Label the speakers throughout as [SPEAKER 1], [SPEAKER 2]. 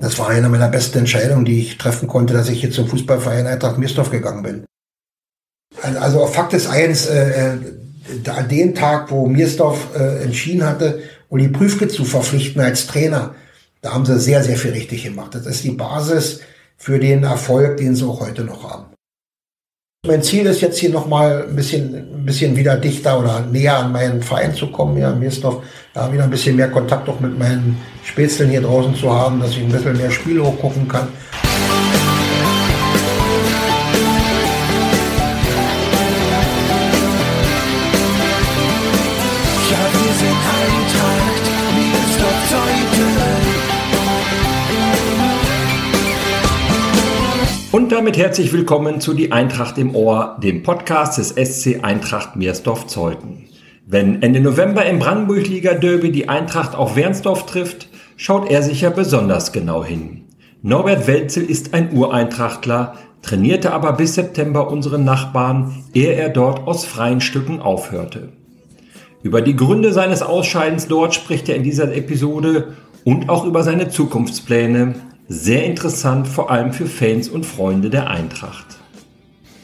[SPEAKER 1] Das war eine meiner besten Entscheidungen, die ich treffen konnte, dass ich hier zum Fußballverein Eintracht Mirsdorf gegangen bin. Also Fakt ist eins, äh, äh, an dem Tag, wo Mirsdorf äh, entschieden hatte, Uli Prüfke zu verpflichten als Trainer, da haben sie sehr, sehr viel richtig gemacht. Das ist die Basis für den Erfolg, den sie auch heute noch haben. Mein Ziel ist jetzt hier nochmal ein bisschen, bisschen wieder dichter oder näher an meinen Verein zu kommen, ja, in Mirsdorf, da wieder ein bisschen mehr Kontakt auch mit meinen Spätzeln hier draußen zu haben, dass ich ein bisschen mehr Spiele hochgucken kann.
[SPEAKER 2] Und damit herzlich willkommen zu Die Eintracht im Ohr, dem Podcast des SC Eintracht Meersdorf-Zeuthen. Wenn Ende November im Brandenburg-Liga-Derby die Eintracht auf Wernsdorf trifft, schaut er sicher besonders genau hin. Norbert Welzel ist ein Ureintrachtler, trainierte aber bis September unseren Nachbarn, ehe er dort aus freien Stücken aufhörte. Über die Gründe seines Ausscheidens dort spricht er in dieser Episode und auch über seine Zukunftspläne, sehr interessant, vor allem für Fans und Freunde der Eintracht.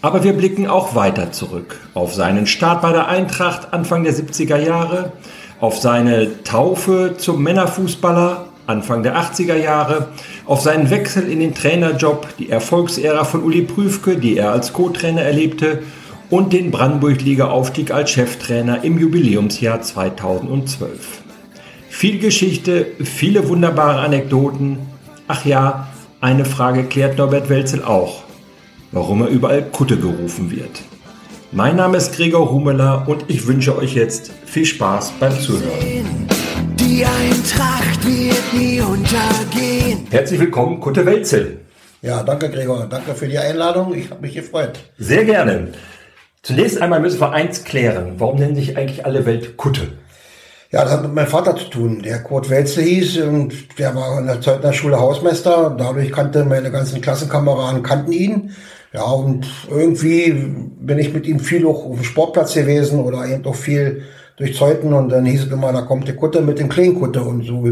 [SPEAKER 2] Aber wir blicken auch weiter zurück auf seinen Start bei der Eintracht Anfang der 70er Jahre, auf seine Taufe zum Männerfußballer Anfang der 80er Jahre, auf seinen Wechsel in den Trainerjob, die Erfolgsära von Uli Prüfke, die er als Co-Trainer erlebte, und den Brandenburg-Liga-Aufstieg als Cheftrainer im Jubiläumsjahr 2012. Viel Geschichte, viele wunderbare Anekdoten, Ach ja, eine Frage klärt Norbert Welzel auch, warum er überall Kutte gerufen wird. Mein Name ist Gregor Humeler und ich wünsche euch jetzt viel Spaß beim Zuhören. Die Eintracht wird nie untergehen. Herzlich willkommen, Kutte Welzel.
[SPEAKER 1] Ja, danke Gregor, danke für die Einladung. Ich habe mich gefreut.
[SPEAKER 2] Sehr gerne. Zunächst einmal müssen wir eins klären. Warum nennen sich eigentlich alle Welt Kutte?
[SPEAKER 1] Ja, das hat mit meinem Vater zu tun. Der Kurt Welze hieß und der war in der Zeugner Schule Hausmeister. Dadurch kannte meine ganzen Klassenkameraden, kannten ihn. Ja, und irgendwie bin ich mit ihm viel auch auf dem Sportplatz gewesen oder eben auch viel durch Zeuten und dann hieß es immer, da kommt der Kutte mit dem Kleinkutte und so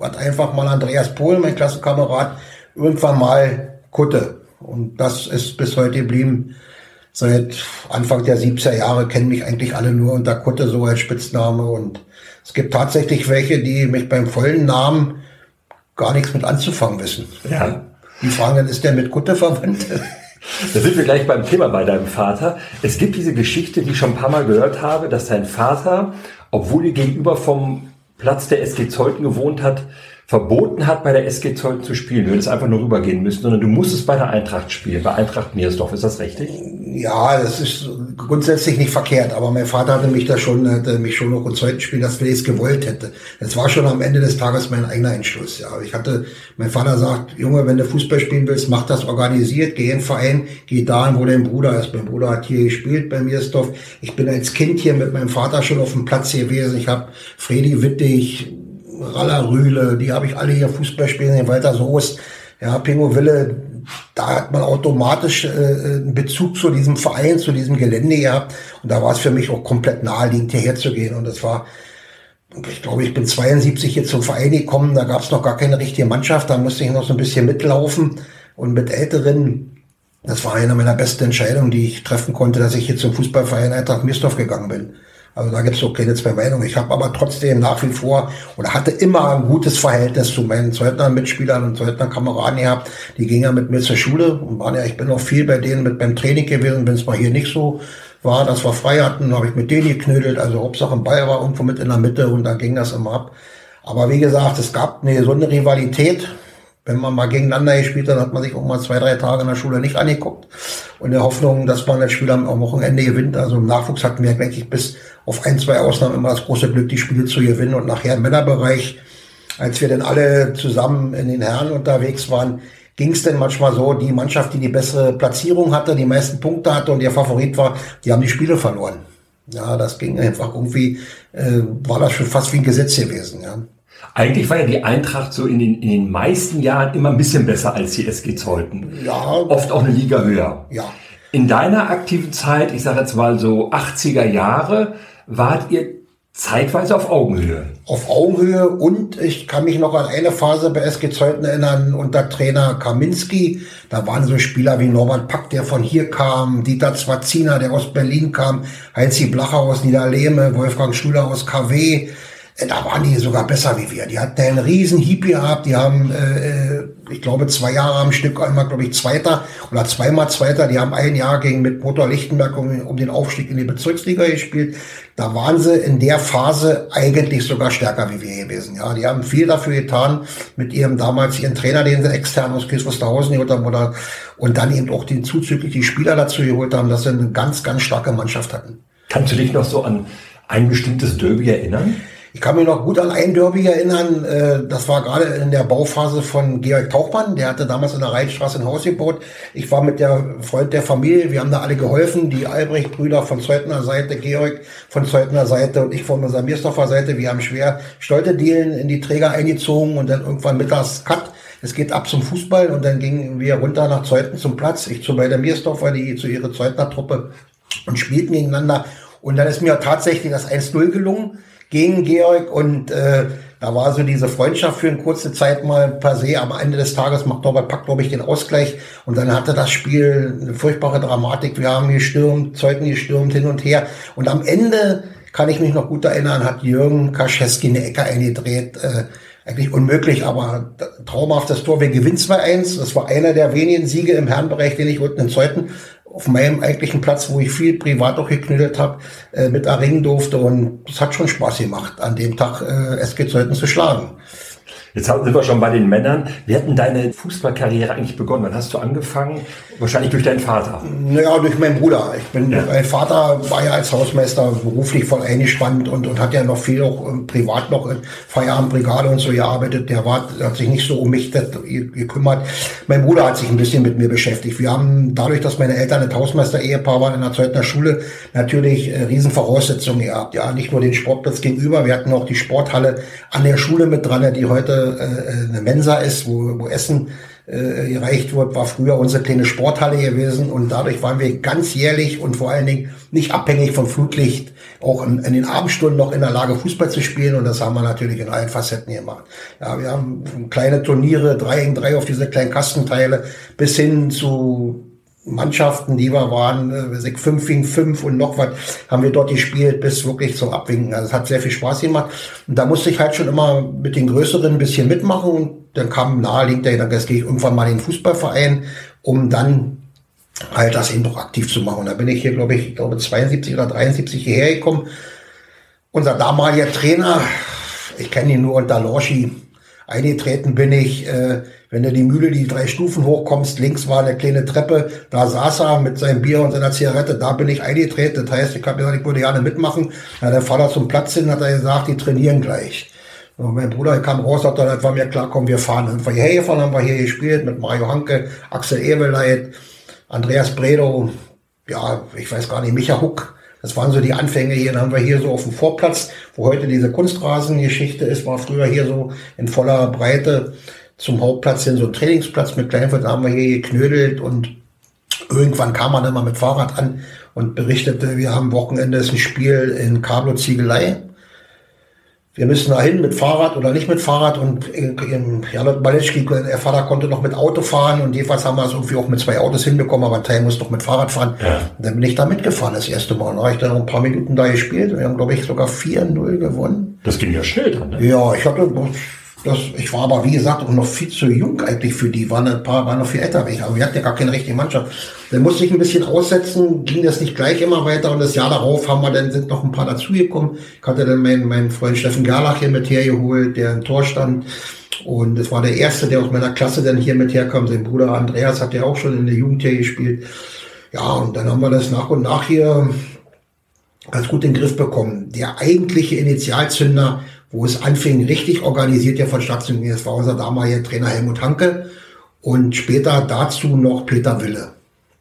[SPEAKER 1] hat einfach mal Andreas Pohl, mein Klassenkamerad, irgendwann mal Kutte. Und das ist bis heute geblieben. Seit Anfang der 70er Jahre kennen mich eigentlich alle nur unter Kutte so als Spitzname und es gibt tatsächlich welche, die mich beim vollen Namen gar nichts mit anzufangen wissen. Ja. Die fragen dann, ist der mit Kutte verwandt?
[SPEAKER 2] Da sind wir gleich beim Thema bei deinem Vater. Es gibt diese Geschichte, die ich schon ein paar Mal gehört habe, dass dein Vater, obwohl ihr gegenüber vom Platz der SG Zeuthen gewohnt hat, verboten hat, bei der SG Zeuthen zu spielen. Du hättest einfach nur rübergehen müssen, sondern du musstest bei der Eintracht spielen, bei Eintracht Meersdorf. Ist das richtig?
[SPEAKER 1] Ja, das ist grundsätzlich nicht verkehrt, aber mein Vater hatte mich da schon, hatte mich schon noch Zeuthen spielen, dass wir es gewollt hätte. Das war schon am Ende des Tages mein eigener Entschluss. Ja, ich hatte, mein Vater sagt, Junge, wenn du Fußball spielen willst, mach das organisiert, geh in den Verein, geh dahin, wo dein Bruder ist. Mein Bruder hat hier gespielt bei Meersdorf. Ich bin als Kind hier mit meinem Vater schon auf dem Platz gewesen. Ich habe Fredi Wittig, Raller Rühle, die habe ich alle hier Fußball spielen, Walter Soest, ja, Pingo Wille, da hat man automatisch äh, einen Bezug zu diesem Verein, zu diesem Gelände gehabt. Und da war es für mich auch komplett naheliegend, hierher zu gehen. Und das war, ich glaube, ich bin 72 hier zum Verein gekommen, da gab es noch gar keine richtige Mannschaft, da musste ich noch so ein bisschen mitlaufen. Und mit Älteren, das war eine meiner besten Entscheidungen, die ich treffen konnte, dass ich hier zum Fußballverein Eintracht Mirsdorf gegangen bin. Also da gibt es auch keine zwei Meinungen. Ich habe aber trotzdem nach wie vor oder hatte immer ein gutes Verhältnis zu meinen Zeugner-Mitspielern und Zeugner-Kameraden gehabt. Die gingen ja mit mir zur Schule und waren ja, ich bin auch viel bei denen mit beim Training gewesen, wenn es mal hier nicht so war, dass wir frei hatten, habe ich mit denen geknödelt. Also Hauptsache ein Ball war irgendwo mit in der Mitte und dann ging das immer ab. Aber wie gesagt, es gab eine gesunde Rivalität wenn man mal gegeneinander gespielt hat, hat man sich auch mal zwei, drei Tage in der Schule nicht angeguckt. Und in der Hoffnung, dass man das Spiel am Wochenende gewinnt. Also im Nachwuchs hatten wir eigentlich bis auf ein, zwei Ausnahmen immer das große Glück, die Spiele zu gewinnen. Und nachher im Männerbereich, als wir dann alle zusammen in den Herren unterwegs waren, ging es denn manchmal so, die Mannschaft, die die bessere Platzierung hatte, die meisten Punkte hatte und ihr Favorit war, die haben die Spiele verloren. Ja, das ging einfach irgendwie, äh, war das schon fast wie ein Gesetz gewesen. Ja.
[SPEAKER 2] Eigentlich war ja die Eintracht so in den, in den meisten Jahren immer ein bisschen besser als die SG Zeuthen. Ja. Oft auch eine Liga höher. Ja. In deiner aktiven Zeit, ich sage jetzt mal so 80er Jahre, wart ihr Zeitweise auf Augenhöhe.
[SPEAKER 1] Auf Augenhöhe und ich kann mich noch an eine Phase bei SG Zeuthen erinnern unter Trainer Kaminski. Da waren so Spieler wie Norbert Pack, der von hier kam, Dieter Zwazina, der aus Berlin kam, Heinzi Blacher aus Niederlehme, Wolfgang Schuler aus KW. Äh, da waren die sogar besser wie wir. Die hatten einen riesen Hieb gehabt. Die haben, äh, äh, ich glaube, zwei Jahre am Stück einmal, glaube ich, Zweiter oder zweimal Zweiter. Die haben ein Jahr gegen mit Motor Lichtenberg um, um den Aufstieg in die Bezirksliga gespielt. Da waren sie in der Phase eigentlich sogar stärker wie wir gewesen. Ja, die haben viel dafür getan mit ihrem damals ihren Trainer, den sie extern aus Kies Wusterhausen geholt haben oder, und dann eben auch den zuzüglich die Spieler dazu geholt haben, dass sie eine ganz, ganz starke Mannschaft hatten.
[SPEAKER 2] Kannst du dich noch so an ein bestimmtes Derby erinnern?
[SPEAKER 1] Ich kann mich noch gut an ein Derby erinnern. Äh, das war gerade in der Bauphase von Georg Tauchmann. Der hatte damals in der Rheinstraße ein Haus gebaut. Ich war mit der Freund der Familie. Wir haben da alle geholfen. Die Albrecht-Brüder von Zeutner Seite, Georg von Zeutner Seite und ich von unserer Miersdorfer Seite. Wir haben schwer Stoltedielen in die Träger eingezogen und dann irgendwann mittags Cut. Es geht ab zum Fußball und dann gingen wir runter nach Zeuthen zum Platz. Ich zu bei der Miersdorfer, die zu ihrer Zeutner Truppe und spielten gegeneinander. Und dann ist mir tatsächlich das 1-0 gelungen gegen Georg und äh, da war so diese Freundschaft für eine kurze Zeit mal per se. Am Ende des Tages macht Norbert Pack, glaube ich, den Ausgleich. Und dann hatte das Spiel eine furchtbare Dramatik. Wir haben gestürmt, Zeugen gestürmt, hin und her. Und am Ende kann ich mich noch gut erinnern, hat Jürgen Kaschewski eine Ecke eingedreht. Äh, eigentlich unmöglich, aber traumhaftes Tor. Wir gewinnen 2-1. Das war einer der wenigen Siege im Herrenbereich, den ich unten in Zeuthen auf meinem eigentlichen Platz, wo ich viel privat auch geknüttelt habe, äh, mit erringen durfte. Und es hat schon Spaß gemacht, an dem Tag äh, SG Zeuthen zu schlagen.
[SPEAKER 2] Jetzt sind wir schon bei den Männern. Wie hat denn deine Fußballkarriere eigentlich begonnen? Wann hast du angefangen? Wahrscheinlich durch deinen Vater.
[SPEAKER 1] Naja, durch meinen Bruder. Ich bin, ja. mein Vater war ja als Hausmeister beruflich voll eingespannt und, und hat ja noch viel auch ähm, privat noch in Feierabendbrigade und so gearbeitet. Der war, hat sich nicht so um mich gekümmert. Mein Bruder hat sich ein bisschen mit mir beschäftigt. Wir haben dadurch, dass meine Eltern ein Hausmeister-Ehepaar waren in der Zeutner Schule, natürlich äh, Riesenvoraussetzungen gehabt. Ja, nicht nur den Sportplatz gegenüber, wir hatten auch die Sporthalle an der Schule mit dran, die heute eine Mensa ist, wo, wo Essen äh, gereicht wird, war früher unsere kleine Sporthalle gewesen und dadurch waren wir ganz jährlich und vor allen Dingen nicht abhängig von Flutlicht, auch in, in, den Abendstunden noch in der Lage Fußball zu spielen und das haben wir natürlich in allen Facetten gemacht. Ja, wir haben kleine Turniere, drei gegen drei auf diese kleinen Kastenteile bis hin zu Mannschaften, die wir waren, äh, fünf gegen fünf und noch was, haben wir dort gespielt bis wirklich zum Abwinken. Also es hat sehr viel Spaß gemacht. Und da musste ich halt schon immer mit den Größeren ein bisschen mitmachen und dann kam naheliegend der Gedanke, jetzt gehe ich irgendwann mal in den Fußballverein, um dann halt das eben doch aktiv zu machen. Und da bin ich hier, glaube ich, ich glaube 72 oder 73 hierher gekommen. Unser damaliger Trainer, ich kenne ihn nur unter Lorschi, eingetreten bin ich, äh, wenn du die Mühle die drei Stufen hochkommst, links war eine kleine Treppe, da saß er mit seinem Bier und seiner Zigarette, da bin ich eingetreten. Das heißt, ich habe gesagt, ich würde gerne mitmachen. Ja, der Vater zum Platz hin, hat er gesagt, die trainieren gleich. Und mein Bruder kam raus, hat dann, war mir klar, komm, wir fahren. Dann wir hierher gefahren, haben wir hier gespielt mit Mario Hanke, Axel Eweleit, Andreas Bredow, ja, ich weiß gar nicht, Micha Huck. Das waren so die Anfänge hier. Dann haben wir hier so auf dem Vorplatz, wo heute diese Kunstrasengeschichte ist, war früher hier so in voller Breite zum Hauptplatz hin, so ein Trainingsplatz mit Kleinfeld, da haben wir hier geknödelt und irgendwann kam man immer mit Fahrrad an und berichtete, wir haben Wochenende ist ein Spiel in Kablo Ziegelei. Wir müssen da hin mit Fahrrad oder nicht mit Fahrrad und Jarlot Baletschki, der Vater konnte noch mit Auto fahren und jedenfalls haben wir es irgendwie auch mit zwei Autos hinbekommen, aber ein Teil muss doch mit Fahrrad fahren. Ja. Und dann bin ich da mitgefahren das erste Mal. Dann habe ich dann noch ein paar Minuten da gespielt. Wir haben, glaube ich, sogar 4-0 gewonnen.
[SPEAKER 2] Das ging ja schnell dann, ne?
[SPEAKER 1] Ja, ich hatte das, ich war aber, wie gesagt, auch noch viel zu jung eigentlich für die. Waren ein paar, waren noch viel älter. Aber wir hatten ja gar keine richtige Mannschaft. Dann musste ich ein bisschen aussetzen, ging das nicht gleich immer weiter. Und das Jahr darauf haben wir dann, sind noch ein paar dazugekommen. Ich hatte dann meinen, meinen Freund Steffen Gerlach hier mit hergeholt, der im Tor stand. Und es war der erste, der aus meiner Klasse dann hier mit herkam. Sein Bruder Andreas hat ja auch schon in der Jugend hier gespielt. Ja, und dann haben wir das nach und nach hier ganz gut in den Griff bekommen. Der eigentliche Initialzünder wo es anfing, richtig organisiert ja von Stadtzugen. Das war unser damaliger Trainer Helmut Hanke und später dazu noch Peter Wille.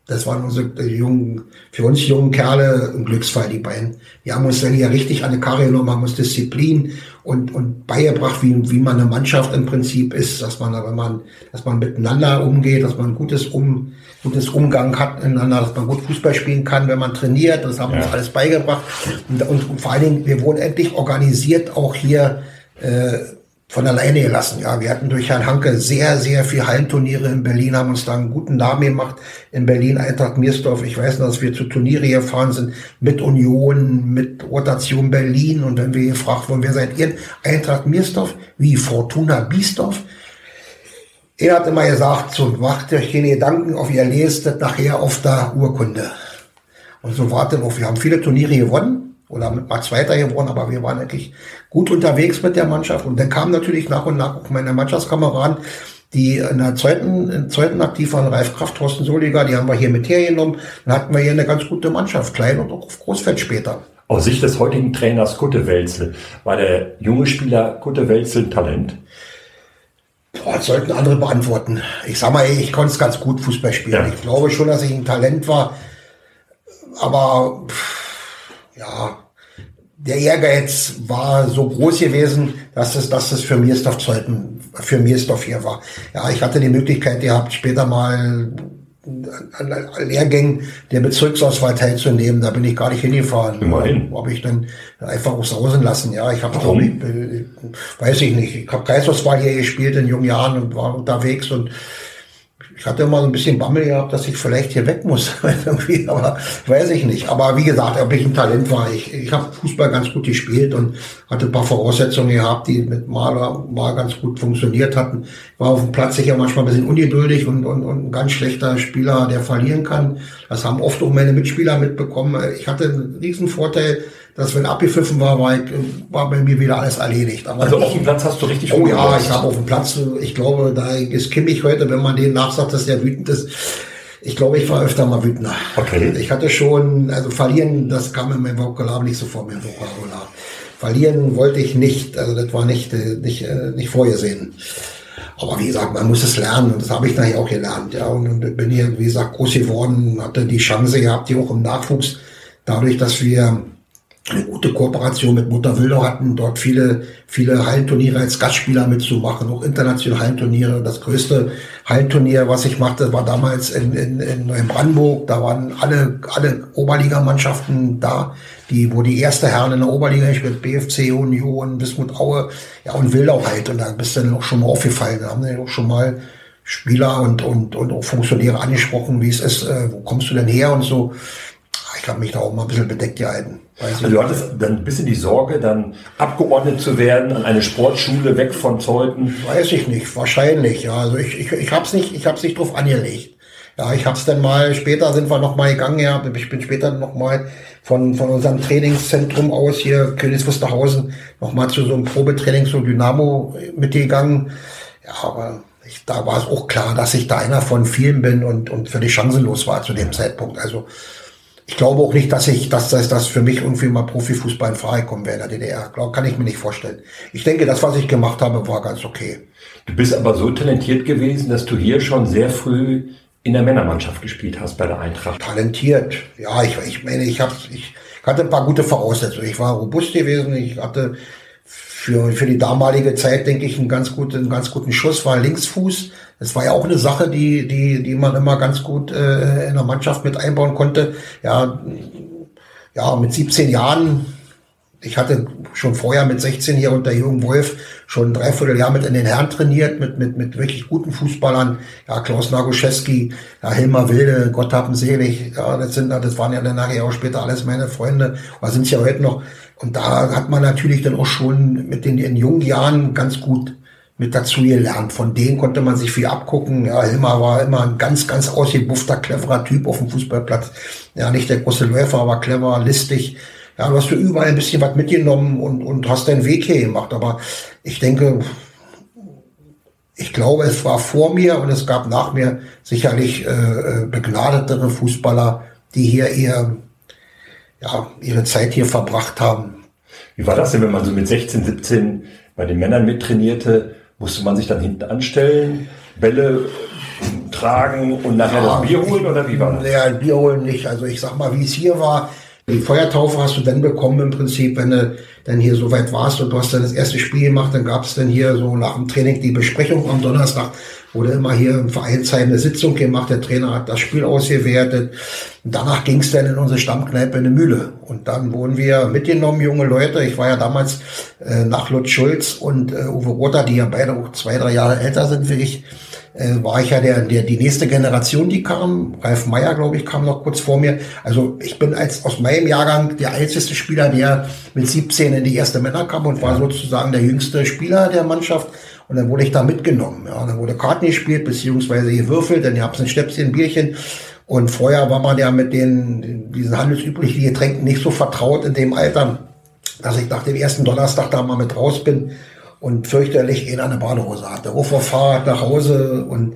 [SPEAKER 1] Das waren unsere jungen, für uns jungen Kerle ein Glücksfall, die beiden. Die haben uns dann ja richtig an die Karre genommen, haben uns Disziplin und, und beigebracht, wie, wie man eine Mannschaft im Prinzip ist, dass man, wenn man, dass man miteinander umgeht, dass man ein gutes, um, gutes Umgang hat miteinander, dass man gut Fußball spielen kann, wenn man trainiert. Das haben ja. uns alles beigebracht. Und, und, und vor allen Dingen, wir wurden endlich organisiert, auch hier, äh, von alleine gelassen. Ja, wir hatten durch Herrn Hanke sehr, sehr viel Hallenturniere in Berlin, haben uns da einen guten Namen gemacht. In Berlin, Eintracht Miersdorf. Ich weiß noch, dass wir zu Turniere gefahren sind mit Union, mit Rotation Berlin. Und wenn wir gefragt wurden, wer seid ihr? Eintracht Miersdorf? Wie Fortuna Biesdorf? Er hat immer gesagt, so macht euch keine Gedanken auf ihr lest das nachher auf der Urkunde. Und so wartet auf. Wir haben viele Turniere gewonnen oder mit mal Zweiter geworden, aber wir waren eigentlich gut unterwegs mit der Mannschaft. Und dann kamen natürlich nach und nach auch meine Mannschaftskameraden, die in der zweiten, in der zweiten aktiv waren, Ralf Kraft, Thorsten Soliger, die haben wir hier mit hergenommen. Dann hatten wir hier eine ganz gute Mannschaft, klein und auch auf Großfeld später.
[SPEAKER 2] Aus Sicht des heutigen Trainers Kutte Welzel, war der junge Spieler Kutte Welzel ein Talent?
[SPEAKER 1] Boah, das sollten andere beantworten. Ich sag mal, ich konnte es ganz gut Fußball spielen. Ja. Ich glaube schon, dass ich ein Talent war, aber pff, ja, der Ehrgeiz war so groß gewesen, dass es, dass es für Miersdorf Zeuthen, für Miersdorf hier war. Ja, ich hatte die Möglichkeit gehabt, später mal an Lehrgängen der Bezirksauswahl teilzunehmen. Da bin ich gar nicht hingefahren.
[SPEAKER 2] Immerhin.
[SPEAKER 1] Habe ich dann einfach auch sausen lassen. Ja, ich habe glaube ich, weiß ich nicht. Ich habe Kreisauswahl hier gespielt in jungen Jahren und war unterwegs und ich hatte immer so ein bisschen Bammel gehabt, dass ich vielleicht hier weg muss. irgendwie, aber weiß ich nicht. Aber wie gesagt, ob ich ein Talent war, ich, ich habe Fußball ganz gut gespielt und hatte ein paar Voraussetzungen gehabt, die mit Maler mal ganz gut funktioniert hatten. War auf dem Platz sicher manchmal ein bisschen ungeduldig und, und, und ein ganz schlechter Spieler, der verlieren kann. Das haben oft auch meine Mitspieler mitbekommen. Ich hatte einen riesen Vorteil, dass wenn abgepfiffen war, war, war bei mir wieder alles erledigt.
[SPEAKER 2] Aber also auf dem Platz hast du richtig
[SPEAKER 1] Oh ja, ich habe auf dem Platz, ich glaube, da ist Kimmich heute, wenn man den nachsagt, dass der wütend ist. Ich glaube, ich war öfter mal wütender.
[SPEAKER 2] Okay.
[SPEAKER 1] Ich hatte schon, also verlieren, das kam in meinem Vokabular nicht so vor mir Vokabular. Verlieren wollte ich nicht, also das war nicht, äh, nicht, äh, nicht vorgesehen. Aber wie gesagt, man muss es lernen und das habe ich nachher auch gelernt. Ja, und bin hier, wie gesagt, groß geworden, hatte die Chance gehabt, die auch im Nachwuchs, dadurch, dass wir eine gute Kooperation mit Mutter Wildau hatten, dort viele, viele Hallenturniere als Gastspieler mitzumachen, auch internationale Hallenturniere. Das größte Hallenturnier, was ich machte, war damals in, in, in Brandenburg. Da waren alle, alle Oberligamannschaften da, die, wo die erste Herren in der Oberliga, ich mit BFC, Union, Bismut Aue, ja, und Wildau halt. Und da bist du dann auch schon mal aufgefallen. Da haben dann auch schon mal Spieler und, und, und auch Funktionäre angesprochen, wie es ist, äh, wo kommst du denn her und so. Ich habe mich da auch mal ein bisschen bedeckt gehalten.
[SPEAKER 2] Also du hattest dann ein bisschen die Sorge, dann abgeordnet zu werden an eine Sportschule weg von Zeuthen?
[SPEAKER 1] Weiß ich nicht, wahrscheinlich. Ja, also ich, ich, ich habe es nicht, ich habe nicht drauf angelegt. Ja, ich habe es dann mal, später sind wir noch mal gegangen, ja, ich bin später noch mal von, von unserem Trainingszentrum aus hier, Königs Wusterhausen, noch mal zu so einem Probetraining zu Dynamo mitgegangen. Ja, aber ich, da war es auch klar, dass ich da einer von vielen bin und, und völlig chancenlos war zu dem Zeitpunkt. Also ich glaube auch nicht, dass ich, dass das, das für mich irgendwie mal Profifußball in Frage kommen wäre in der DDR. Glaub, kann ich mir nicht vorstellen. Ich denke, das, was ich gemacht habe, war ganz okay.
[SPEAKER 2] Du bist aber so talentiert gewesen, dass du hier schon sehr früh in der Männermannschaft gespielt hast bei der Eintracht.
[SPEAKER 1] Talentiert. Ja, ich, ich meine, ich, hab, ich hatte ein paar gute Voraussetzungen. Ich war robust gewesen. Ich hatte für, für die damalige Zeit, denke ich, einen ganz guten, einen ganz guten Schuss, war Linksfuß. Das war ja auch eine Sache, die, die, die man immer ganz gut äh, in der Mannschaft mit einbauen konnte. Ja, ja, mit 17 Jahren, ich hatte schon vorher mit 16 hier unter Jürgen Wolf schon ein Dreivierteljahr mit in den Herren trainiert, mit, mit, mit wirklich guten Fußballern. Ja, Klaus Nagoszewski, ja, Hilmar Wilde, Gott haben selig. Ja, das sind, das waren ja dann nachher auch später alles meine Freunde. Oder sind es ja heute noch. Und da hat man natürlich dann auch schon mit den in jungen Jahren ganz gut mit dazu gelernt. Von denen konnte man sich viel abgucken. Ja, Hilmar war immer ein ganz, ganz ausgebuffter, cleverer Typ auf dem Fußballplatz. Ja, nicht der große Läufer, aber clever, listig. Ja, du hast du überall ein bisschen was mitgenommen und, und hast deinen Weg hier gemacht. Aber ich denke, ich glaube, es war vor mir und es gab nach mir sicherlich äh, äh begnadetere Fußballer, die hier eher ja, ihre Zeit hier verbracht haben.
[SPEAKER 2] Wie war das denn, wenn man so mit 16, 17 bei den Männern mittrainierte? Musste man sich dann hinten anstellen, Bälle tragen und nachher ja, das Bier holen oder wie war das?
[SPEAKER 1] Naja, Bier holen nicht. Also ich sag mal, wie es hier war, die Feuertaufe hast du dann bekommen im Prinzip, wenn du dann hier so weit warst und du hast dann das erste Spiel gemacht, dann gab es dann hier so nach dem Training die Besprechung am Donnerstag, wurde immer hier im Vereinsheim eine Sitzung gemacht, der Trainer hat das Spiel ausgewertet. Und danach ging es dann in unsere Stammkneipe in die Mühle. Und dann wurden wir mitgenommen, junge Leute. Ich war ja damals äh, nach Lutz Schulz und äh, Uwe Rother, die ja beide auch zwei, drei Jahre älter sind wie ich, äh, war ich ja der, der, die nächste Generation, die kam. Ralf Meyer, glaube ich, kam noch kurz vor mir. Also ich bin als aus meinem Jahrgang der älteste Spieler, der mit 17 in die erste Männer kam und war sozusagen der jüngste Spieler der Mannschaft. Und dann wurde ich da mitgenommen. Ja, dann wurde Karten gespielt, beziehungsweise gewürfelt, dann gab es ein Stäbchen, ein Bierchen. Und vorher war man ja mit den, diesen handelsüblichen Getränken nicht so vertraut in dem Alter, dass ich nach dem ersten Donnerstag da mal mit raus bin und fürchterlich in eine Badehose hatte. Fahrrad nach Hause und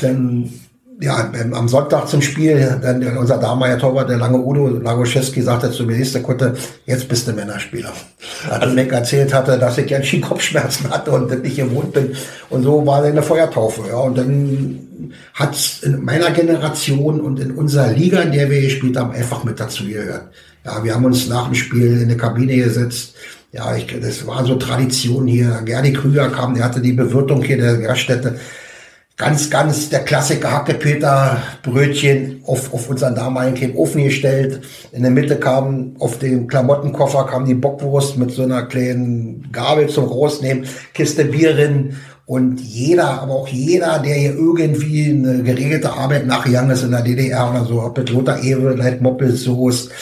[SPEAKER 1] dann ja, am Sonntag zum Spiel, dann unser damaliger Torwart, der lange Udo Lagoszewski, sagte zu mir, nächste Kutte, jetzt bist du Männerspieler. Hat also, mir erzählt hatte, dass ich ganz schön Kopfschmerzen hatte und nicht gewohnt bin. Und so war eine Feuertaufe. Ja. Und dann hat's in meiner Generation und in unserer Liga, in der wir gespielt haben, einfach mit dazu gehört. Ja, wir haben uns nach dem Spiel in eine Kabine gesetzt, ja, ich, das war so Tradition hier. Gerdi Krüger kam, der hatte die Bewirtung hier der Gaststätte. Ganz, ganz der Klassiker Hackepeter Brötchen auf, auf unseren damaligen Ofen gestellt. In der Mitte kam auf dem Klamottenkoffer kam die Bockwurst mit so einer kleinen Gabel zum Rausnehmen, Kiste Bier drin und jeder, aber auch jeder, der hier irgendwie eine geregelte Arbeit nachgegangen ist in der DDR oder so, ob mit Lothar Ewe, Leit Moppelsoße,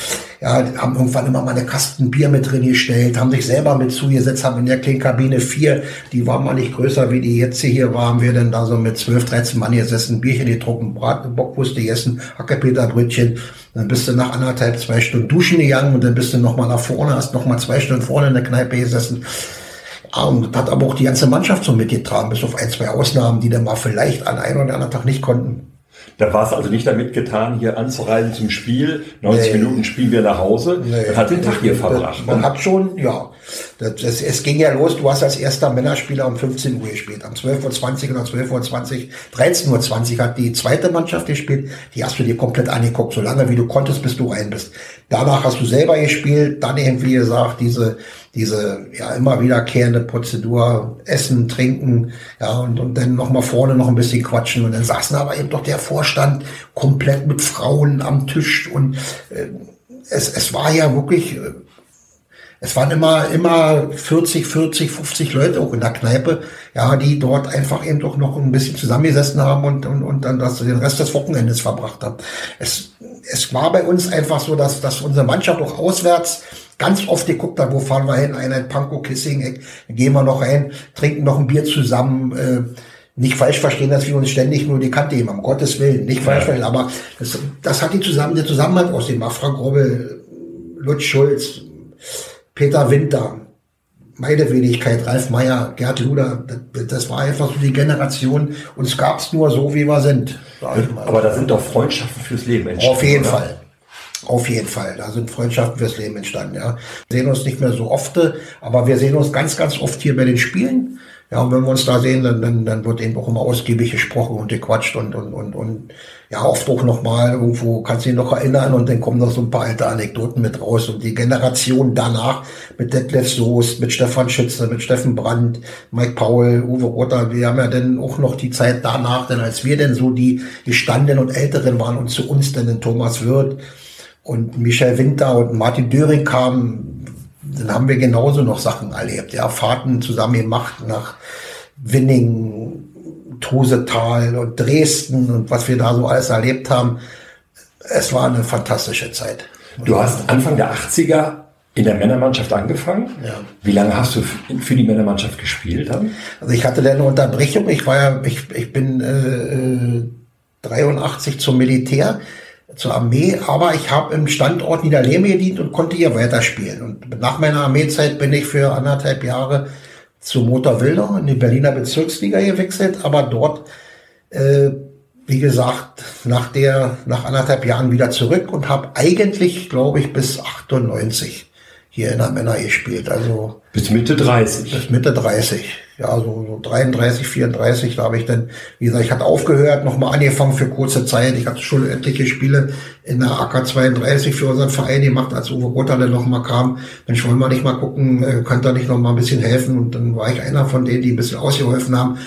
[SPEAKER 1] ja, haben irgendwann immer mal eine Kasten Bier mit drin gestellt, haben sich selber mit zugesetzt, haben in der kleinen Kabine vier, die war mal nicht größer wie die jetzt hier war, haben wir dann da so mit zwölf, dreizehn Mann gesessen, Bierchen getrunken, Brat, Bockwurst gegessen, Hackepeterbrötchen, dann bist du nach anderthalb, zwei Stunden duschen gegangen und dann bist du nochmal nach vorne, hast nochmal zwei Stunden vorne in der Kneipe gesessen und hat aber auch die ganze Mannschaft so mitgetragen, bis auf ein, zwei Ausnahmen, die dann mal vielleicht an einem oder anderen Tag nicht konnten.
[SPEAKER 2] Da war es also nicht damit getan, hier anzureisen zum Spiel. 90 nee. Minuten spielen wir nach Hause. Nee. Man hat den Tag hier verbracht.
[SPEAKER 1] Man ne? hat schon, ja. Das, das, es ging ja los, du hast als erster Männerspieler um 15 Uhr gespielt. Um 12.20 Uhr oder 12.20 Uhr, 13.20 Uhr hat die zweite Mannschaft gespielt. Die hast du dir komplett angeguckt, so lange wie du konntest, bis du rein bist. Danach hast du selber gespielt, dann irgendwie gesagt, diese diese ja immer wiederkehrende Prozedur, essen, trinken, ja, und, und dann nochmal vorne noch ein bisschen quatschen. Und dann saßen aber eben doch der Vorstand komplett mit Frauen am Tisch und äh, es, es war ja wirklich, äh, es waren immer, immer 40, 40, 50 Leute auch in der Kneipe, ja, die dort einfach eben doch noch ein bisschen zusammengesessen haben und, und, und dann das, den Rest des Wochenendes verbracht haben. Es, es war bei uns einfach so, dass, dass unsere Mannschaft auch auswärts ganz oft geguckt habe, wo fahren wir hin, Einheit Pankow, Kissing, gehen wir noch rein, trinken noch ein Bier zusammen, äh, nicht falsch verstehen, dass wir uns ständig nur die Kante geben, um Gottes Willen, nicht falsch verstehen, aber das, das hat die zusammen, der Zusammenhalt aus dem Frank Robbel, Lutz Schulz, Peter Winter, meine Wenigkeit, Ralf Meyer, Gerd Luder, das, das, war einfach so die Generation. Uns gab's nur so, wie wir sind.
[SPEAKER 2] Aber da sind doch Freundschaften fürs Leben
[SPEAKER 1] entstanden. Auf jeden oder? Fall. Auf jeden Fall. Da sind Freundschaften fürs Leben entstanden, ja. Wir sehen uns nicht mehr so oft, aber wir sehen uns ganz, ganz oft hier bei den Spielen. Ja, und wenn wir uns da sehen, dann, dann, dann wird eben auch immer ausgiebig gesprochen und gequatscht und, und, und, und ja, oft auch nochmal irgendwo, kannst du dich noch erinnern und dann kommen noch so ein paar alte Anekdoten mit raus und die Generation danach mit Detlef Soest, mit Stefan Schütze, mit Steffen Brandt, Mike Paul, Uwe Rotter, wir haben ja dann auch noch die Zeit danach, denn als wir denn so die gestandenen und Älteren waren und zu uns dann in Thomas Wirth, und Michel Winter und Martin Döring kamen, dann haben wir genauso noch Sachen erlebt. Ja, Fahrten zusammen gemacht nach Winning, Trusetal und Dresden und was wir da so alles erlebt haben. Es war eine fantastische Zeit.
[SPEAKER 2] Du hast Anfang der 80er in der Männermannschaft angefangen. Ja. Wie lange hast du für die Männermannschaft gespielt dann?
[SPEAKER 1] Also ich hatte da eine Unterbrechung. Ich war ja, ich, ich bin äh, 83 zum Militär zur Armee, aber ich habe im Standort Niederlehme gedient und konnte hier weiterspielen. Und nach meiner Armeezeit bin ich für anderthalb Jahre zu Motor Wilder in die Berliner Bezirksliga gewechselt, aber dort, äh, wie gesagt, nach der, nach anderthalb Jahren wieder zurück und habe eigentlich, glaube ich, bis 98 hier in der Männer gespielt. Also
[SPEAKER 2] bis Mitte 30.
[SPEAKER 1] Bis Mitte 30, ja, so, so 33, 34, da habe ich dann, wie gesagt, ich hatte aufgehört, nochmal angefangen für kurze Zeit. Ich hatte schon etliche Spiele in der AK 32 für unseren Verein gemacht, als Uwe Rotter dann nochmal kam. Mensch, wollen wir nicht mal gucken, äh, könnt ihr nicht nochmal ein bisschen helfen? Und dann war ich einer von denen, die ein bisschen ausgeholfen haben.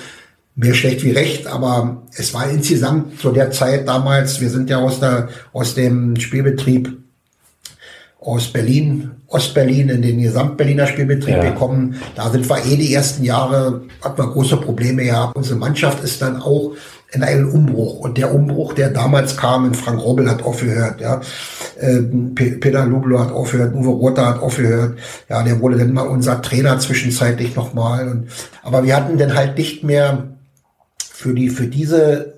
[SPEAKER 1] Mehr schlecht wie recht, aber es war insgesamt zu der Zeit damals, wir sind ja aus der, aus dem Spielbetrieb aus Berlin, Ostberlin in den Gesamtberliner Spielbetrieb ja. gekommen. Da sind wir eh die ersten Jahre, hatten wir große Probleme gehabt. Unsere Mannschaft ist dann auch in einen Umbruch. Und der Umbruch, der damals kam, in Frank Robbel hat aufgehört, ja. Ähm, Peter Lublo hat aufgehört, Uwe Rother hat aufgehört. Ja, der wurde dann mal unser Trainer zwischenzeitlich nochmal. Und, aber wir hatten dann halt nicht mehr für die, für diese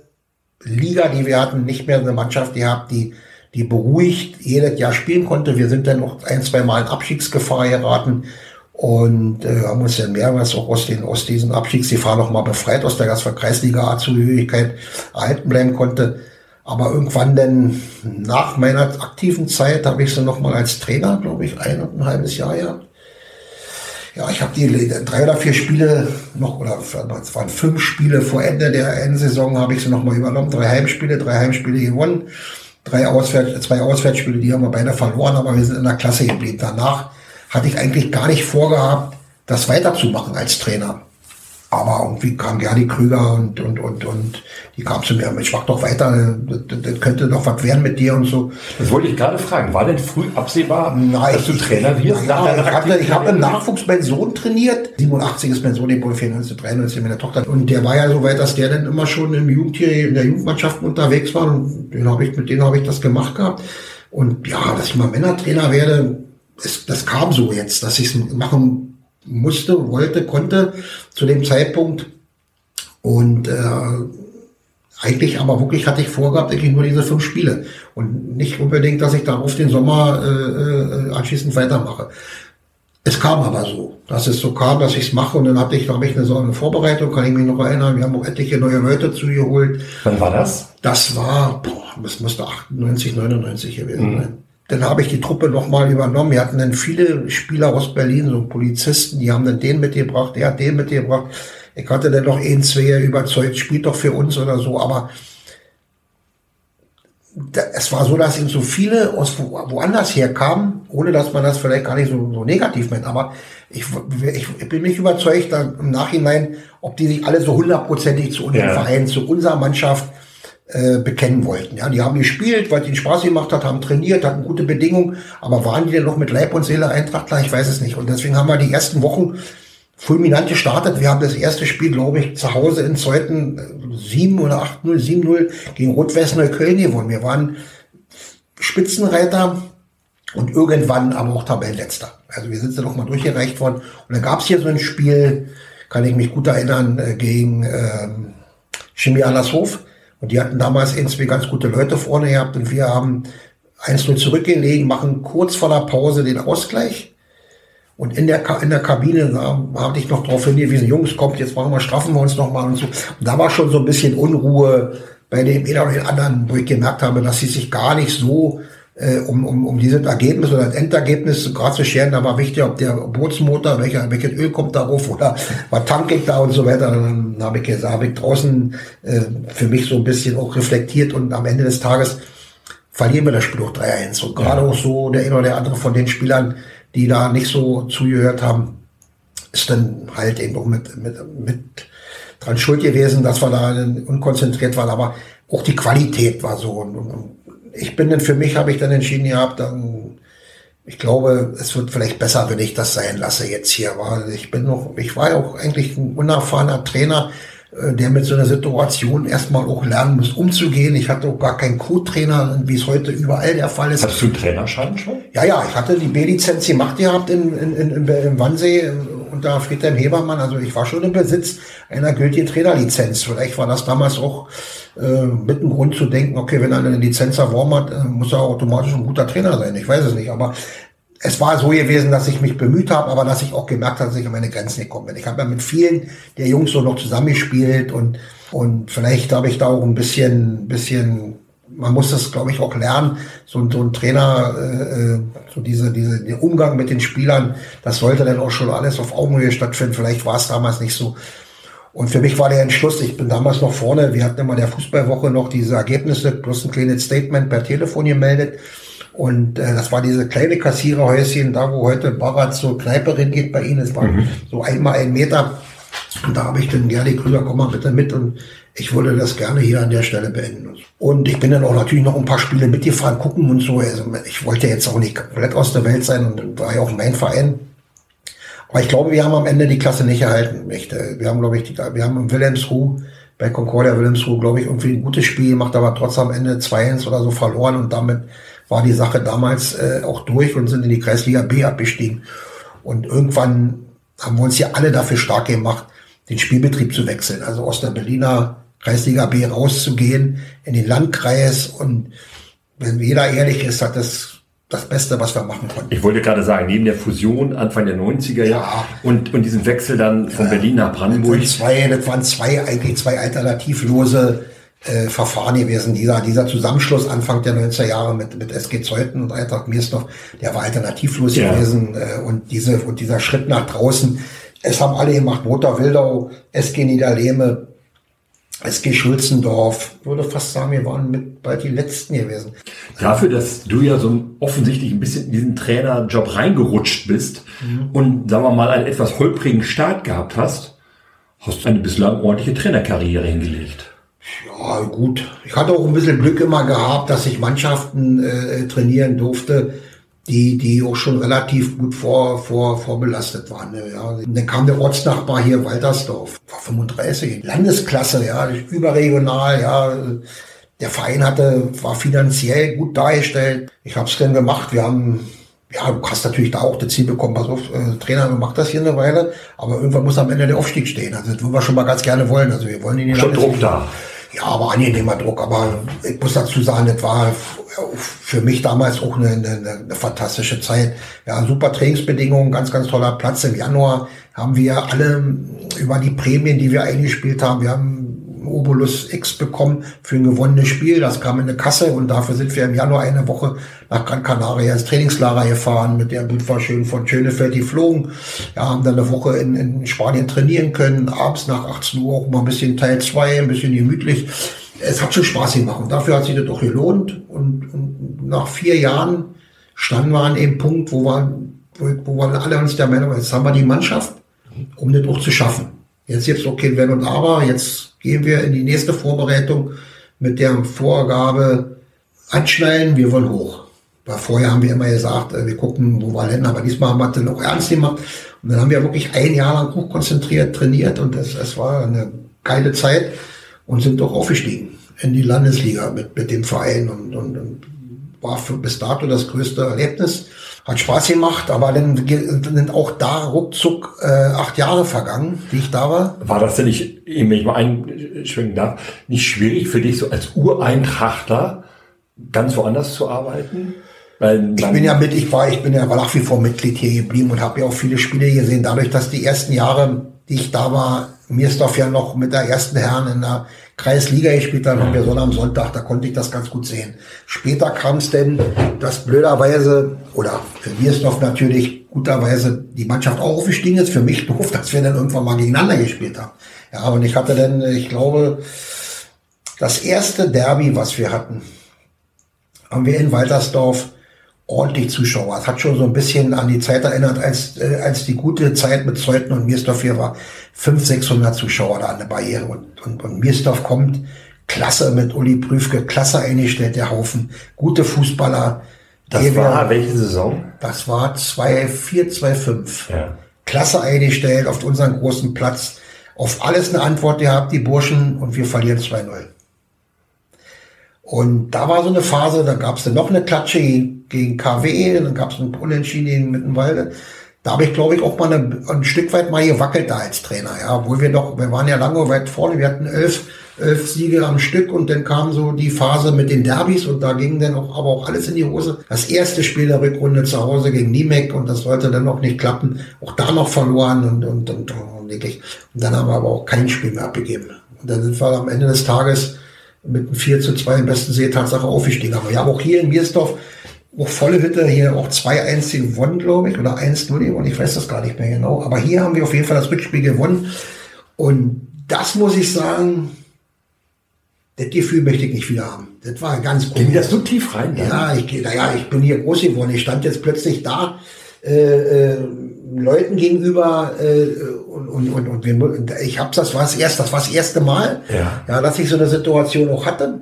[SPEAKER 1] Liga, die wir hatten, nicht mehr eine Mannschaft gehabt, die die beruhigt jedes Jahr spielen konnte. Wir sind dann noch ein, zwei Mal in Abstiegsgefahr geraten und äh, haben uns dann mehrmals auch aus, den, aus diesen Abstiegsgefahr nochmal befreit, aus der Gastverkreisliga A-Zugehörigkeit erhalten bleiben konnte. Aber irgendwann dann nach meiner aktiven Zeit habe ich sie nochmal als Trainer, glaube ich, ein und ein halbes Jahr gehabt. Ja, ich habe die drei oder vier Spiele noch, oder es waren fünf Spiele vor Ende der Endsaison, habe ich sie nochmal übernommen. Drei Heimspiele, drei Heimspiele gewonnen drei Auswärts, zwei Auswärtsspiele, die haben wir beide verloren, aber wir sind in der Klasse geblieben. Danach hatte ich eigentlich gar nicht vorgehabt, das weiterzumachen als Trainer. Aber irgendwie kam Gerdi Krüger und, und, und, und die kam zu mir, ich mach doch weiter, das, das könnte doch was werden mit dir und so.
[SPEAKER 2] Das wollte ich gerade fragen. War denn früh absehbar,
[SPEAKER 1] nein, dass du Trainer wirst? Nein, ich, hatte, ich habe im Nachwuchs meinen Sohn trainiert. 87 ist mein Sohn geboren, 94, 93 mit der Tochter. Und der war ja so weit, dass der dann immer schon im Jugendtier, in der Jugendmannschaft unterwegs war. Und den habe ich, mit denen habe ich das gemacht gehabt. Und ja, dass ich mal Männertrainer werde, es, das kam so jetzt, dass ich es machen musste, wollte, konnte zu dem Zeitpunkt. Und äh, eigentlich aber wirklich hatte ich vorgehabt, eigentlich nur diese fünf Spiele und nicht unbedingt, dass ich darauf den Sommer äh, äh, anschließend weitermache. Es kam aber so, dass es so kam, dass ich es mache und dann hatte ich, glaube ich, eine, so eine Vorbereitung, kann ich mich noch erinnern, wir haben auch etliche neue Leute zugeholt.
[SPEAKER 2] Wann war das?
[SPEAKER 1] Das war, boah, das musste 98, 99 gewesen mhm. Dann habe ich die Truppe nochmal übernommen. Wir hatten dann viele Spieler aus Berlin, so Polizisten, die haben dann den mitgebracht, der hat den mitgebracht. Ich hatte dann noch ein, zwei überzeugt, spielt doch für uns oder so, aber es war so, dass eben so viele aus woanders herkamen, ohne dass man das vielleicht gar nicht so, so negativ meint. Aber ich, ich, ich bin nicht überzeugt im Nachhinein, ob die sich alle so hundertprozentig zu unserem ja. Verein, zu unserer Mannschaft äh, bekennen wollten. Ja, die haben gespielt, weil es ihnen Spaß gemacht hat, haben trainiert, hatten gute Bedingungen, aber waren die denn noch mit Leib und Seele Eintrachtler? Ich weiß es nicht. Und deswegen haben wir die ersten Wochen fulminant gestartet. Wir haben das erste Spiel, glaube ich, zu Hause in Zeuthen 7 äh, oder 8-0, 7-0 gegen Rot-West Neukölln gewonnen. Wir waren Spitzenreiter und irgendwann aber auch Tabellenletzter. Also wir sind da noch mal durchgereicht worden. Und dann gab es hier so ein Spiel, kann ich mich gut erinnern, äh, gegen ähm, Chemie Allershof. Und die hatten damals irgendwie ganz gute Leute vorne gehabt und wir haben 1-0 zurückgelegen, machen kurz vor der Pause den Ausgleich. Und in der, in der Kabine da hatte ich noch darauf hingewiesen, Jungs, kommt, jetzt machen wir, straffen wir uns nochmal und so. Und da war schon so ein bisschen Unruhe bei dem einen oder den anderen, wo ich gemerkt habe, dass sie sich gar nicht so äh, um, um, um dieses Ergebnis oder das Endergebnis gerade zu scheren, da war wichtig, ob der Bootsmotor, welcher, welches Öl kommt darauf oder was tanke ich da und so weiter. Dann habe ich habe ich draußen äh, für mich so ein bisschen auch reflektiert und am Ende des Tages verlieren wir das Spiel auch 3-1. Und gerade auch so der eine oder der andere von den Spielern, die da nicht so zugehört haben, ist dann halt eben auch mit, mit, mit dran schuld gewesen, dass wir da unkonzentriert waren, aber auch die Qualität war so. Und, und, ich bin dann für mich, habe ich dann entschieden gehabt, dann, ich glaube, es wird vielleicht besser, wenn ich das sein lasse jetzt hier, weil ich bin noch, ich war ja auch eigentlich ein unerfahrener Trainer, äh, der mit so einer Situation erstmal auch lernen muss, umzugehen. Ich hatte auch gar keinen Co-Trainer, wie es heute überall der Fall ist.
[SPEAKER 2] Hast du Trainerschein schon?
[SPEAKER 1] Ja, ja, ich hatte die B-Lizenz gemacht gehabt in, in, in, in, im Wannsee unter Friedhelm Hebermann. Also ich war schon im Besitz einer gültigen Trainerlizenz. Vielleicht war das damals auch äh, mit einem Grund zu denken, okay, wenn er eine Lizenz erworben hat, äh, muss er automatisch ein guter Trainer sein. Ich weiß es nicht, aber es war so gewesen, dass ich mich bemüht habe, aber dass ich auch gemerkt habe, dass ich an meine Grenzen gekommen bin. Ich habe ja mit vielen der Jungs so noch zusammengespielt und, und vielleicht habe ich da auch ein bisschen, bisschen man muss das, glaube ich, auch lernen. So, so ein Trainer, äh, äh, so diese, diese, der Umgang mit den Spielern, das sollte dann auch schon alles auf Augenhöhe stattfinden. Vielleicht war es damals nicht so. Und für mich war der Entschluss, ich bin damals noch vorne, wir hatten immer der Fußballwoche noch diese Ergebnisse plus ein kleines Statement per Telefon gemeldet. Und äh, das war diese kleine Kassiererhäuschen, da wo heute Barat zur Kneipe geht bei Ihnen. Es war mhm. so einmal ein Meter. Und da habe ich dann gerne Krüger, komm mal bitte mit. Und ich würde das gerne hier an der Stelle beenden. Und ich bin dann auch natürlich noch ein paar Spiele mitgefahren, gucken und so. Also ich wollte jetzt auch nicht komplett aus der Welt sein und war ja auch mein Verein. Aber ich glaube, wir haben am Ende die Klasse nicht erhalten. Echt. Wir haben, glaube ich, die, wir haben im Wilhelmsruh, bei Concordia Wilhelmsruh, glaube ich, irgendwie ein gutes Spiel gemacht, aber trotzdem am Ende 2-1 oder so verloren und damit war die Sache damals äh, auch durch und sind in die Kreisliga B abgestiegen. Und irgendwann haben wir uns ja alle dafür stark gemacht, den Spielbetrieb zu wechseln. Also aus der Berliner Kreisliga B rauszugehen in den Landkreis und wenn jeder ehrlich ist, hat das das Beste, was wir machen konnten.
[SPEAKER 2] Ich wollte gerade sagen, neben der Fusion Anfang der 90er Jahre ja. und, und diesem Wechsel dann von ja, Berlin nach Brandenburg.
[SPEAKER 1] Das waren, zwei, das waren zwei, eigentlich zwei alternativlose äh, Verfahren gewesen. Dieser, dieser Zusammenschluss Anfang der 90er Jahre mit, mit SG Zeuthen und Eintracht Mirsdorf, der war alternativlos ja. gewesen. Äh, und diese, und dieser Schritt nach draußen, es haben alle gemacht, Motor Wildau, SG Niederlehme, SG Schulzendorf, würde fast sagen, wir waren mit bald die letzten gewesen.
[SPEAKER 2] Dafür, dass du ja so offensichtlich ein bisschen in diesen Trainerjob reingerutscht bist mhm. und sagen wir mal einen etwas holprigen Start gehabt hast, hast du eine bislang ordentliche Trainerkarriere hingelegt.
[SPEAKER 1] Ja, gut. Ich hatte auch ein bisschen Glück immer gehabt, dass ich Mannschaften äh, trainieren durfte, die, die auch schon relativ gut vor, vor, vorbelastet waren. Ne, ja. Und dann kam der Ortsnachbar hier, Waltersdorf, war 35, Landesklasse, ja, überregional, ja. Der Verein hatte, war finanziell gut dargestellt. Ich habe es dann gemacht. Wir haben, ja, du hast natürlich da auch das Ziel bekommen, pass auf, äh, Trainer, du machst das hier eine Weile, aber irgendwann muss am Ende der Aufstieg stehen. Also das würden wir schon mal ganz gerne wollen. Also wir wollen in
[SPEAKER 2] die Schon Druck da.
[SPEAKER 1] Ja, aber angenehmer Druck. Aber ich muss dazu sagen, das war für mich damals auch eine, eine, eine fantastische Zeit. Ja, super Trainingsbedingungen, ganz, ganz toller Platz. Im Januar haben wir alle über die Prämien, die wir eingespielt haben, wir haben Obolus X bekommen für ein gewonnenes Spiel. Das kam in eine Kasse und dafür sind wir im Januar eine Woche nach Gran Canaria ins Trainingslager gefahren. Mit der Boot war schön von Schönefeld geflogen. Ja, haben dann eine Woche in, in Spanien trainieren können. Abends nach 18 Uhr auch mal ein bisschen Teil 2, ein bisschen gemütlich. Es hat schon Spaß gemacht und dafür hat sich das doch gelohnt. Und, und nach vier Jahren standen wir an dem Punkt, wo wir, wo, wir alle uns der Meinung, jetzt haben wir die Mannschaft, um das auch zu schaffen. Jetzt gibt's auch kein Wenn und Aber. Jetzt gehen wir in die nächste Vorbereitung mit der Vorgabe anschnallen, wir wollen hoch. Weil vorher haben wir immer gesagt, äh, wir gucken, wo wir landen, aber diesmal haben wir das auch ernst gemacht. Und dann haben wir wirklich ein Jahr lang hochkonzentriert trainiert und es, es war eine geile Zeit und sind doch aufgestiegen in die Landesliga mit, mit dem Verein und, und, und war für bis dato das größte Erlebnis. Hat Spaß gemacht, aber dann sind auch da ruckzuck äh, acht Jahre vergangen, wie ich da war.
[SPEAKER 2] War das denn nicht, wenn ich mal einschwenken darf, nicht schwierig für dich so als Ureintrachter ganz woanders zu arbeiten?
[SPEAKER 1] Weil ich bin ja mit, ich war, ich bin ja nach wie vor Mitglied hier geblieben und habe ja auch viele Spiele gesehen. Dadurch, dass die ersten Jahre, die ich da war, Mirsdorf ja noch mit der ersten Herren in der Kreisliga gespielt hat und wir so am Sonntag, da konnte ich das ganz gut sehen. Später kam es denn, dass blöderweise, oder für Mirsdorf natürlich guterweise die Mannschaft auch aufgestiegen ist. Für mich doof, dass wir dann irgendwann mal gegeneinander gespielt haben. Ja, und ich hatte dann, ich glaube, das erste Derby, was wir hatten, haben wir in Waltersdorf ordentlich Zuschauer. Es hat schon so ein bisschen an die Zeit erinnert, als, äh, als die gute Zeit mit Zeuthen und Mirsdorf hier war. 500, 600 Zuschauer da an der Barriere. Und, und, und Mirsdorf kommt, klasse mit Uli Prüfke, klasse eingestellt, der Haufen, gute Fußballer.
[SPEAKER 2] Das war welche Saison?
[SPEAKER 1] Das war 2-4, 2-5. Ja. Klasse eingestellt auf unseren großen Platz. Auf alles eine Antwort gehabt, die Burschen, und wir verlieren 2-0. Und da war so eine Phase, da gab es dann noch eine Klatsche gegen KW, dann gab es einen Unentschieden mit dem Walde. Da habe ich, glaube ich, auch mal eine, ein Stück weit mal gewackelt da als Trainer. Ja, obwohl wir doch, wir waren ja lange weit vorne, wir hatten elf, elf Siege am Stück und dann kam so die Phase mit den Derbys und da ging dann auch, aber auch alles in die Hose. Das erste Spiel der Rückrunde zu Hause gegen Niemek und das sollte dann noch nicht klappen. Auch da noch verloren und, und, und, und wirklich. Und dann haben wir aber auch kein Spiel mehr abgegeben. Und dann sind wir am Ende des Tages mit einem 4 zu 2 im besten See Tatsache aufgestiegen. Aber haben auch hier in Miersdorf auch volle Hütte hier auch 2-1 gewonnen, glaube ich, oder 1-0 gewonnen, ich weiß das gar nicht mehr genau. Aber hier haben wir auf jeden Fall das Rückspiel gewonnen. Und das muss ich sagen, das Gefühl möchte ich nicht wieder haben. Das war ganz
[SPEAKER 2] komisch. Ging das so tief rein?
[SPEAKER 1] Dann? Ja, ich, naja, ich bin hier groß geworden. Ich stand jetzt plötzlich da, äh, äh, Leuten gegenüber äh, und, und, und, und ich habe das war das erste, das war das erste Mal, ja. ja, dass ich so eine Situation auch hatte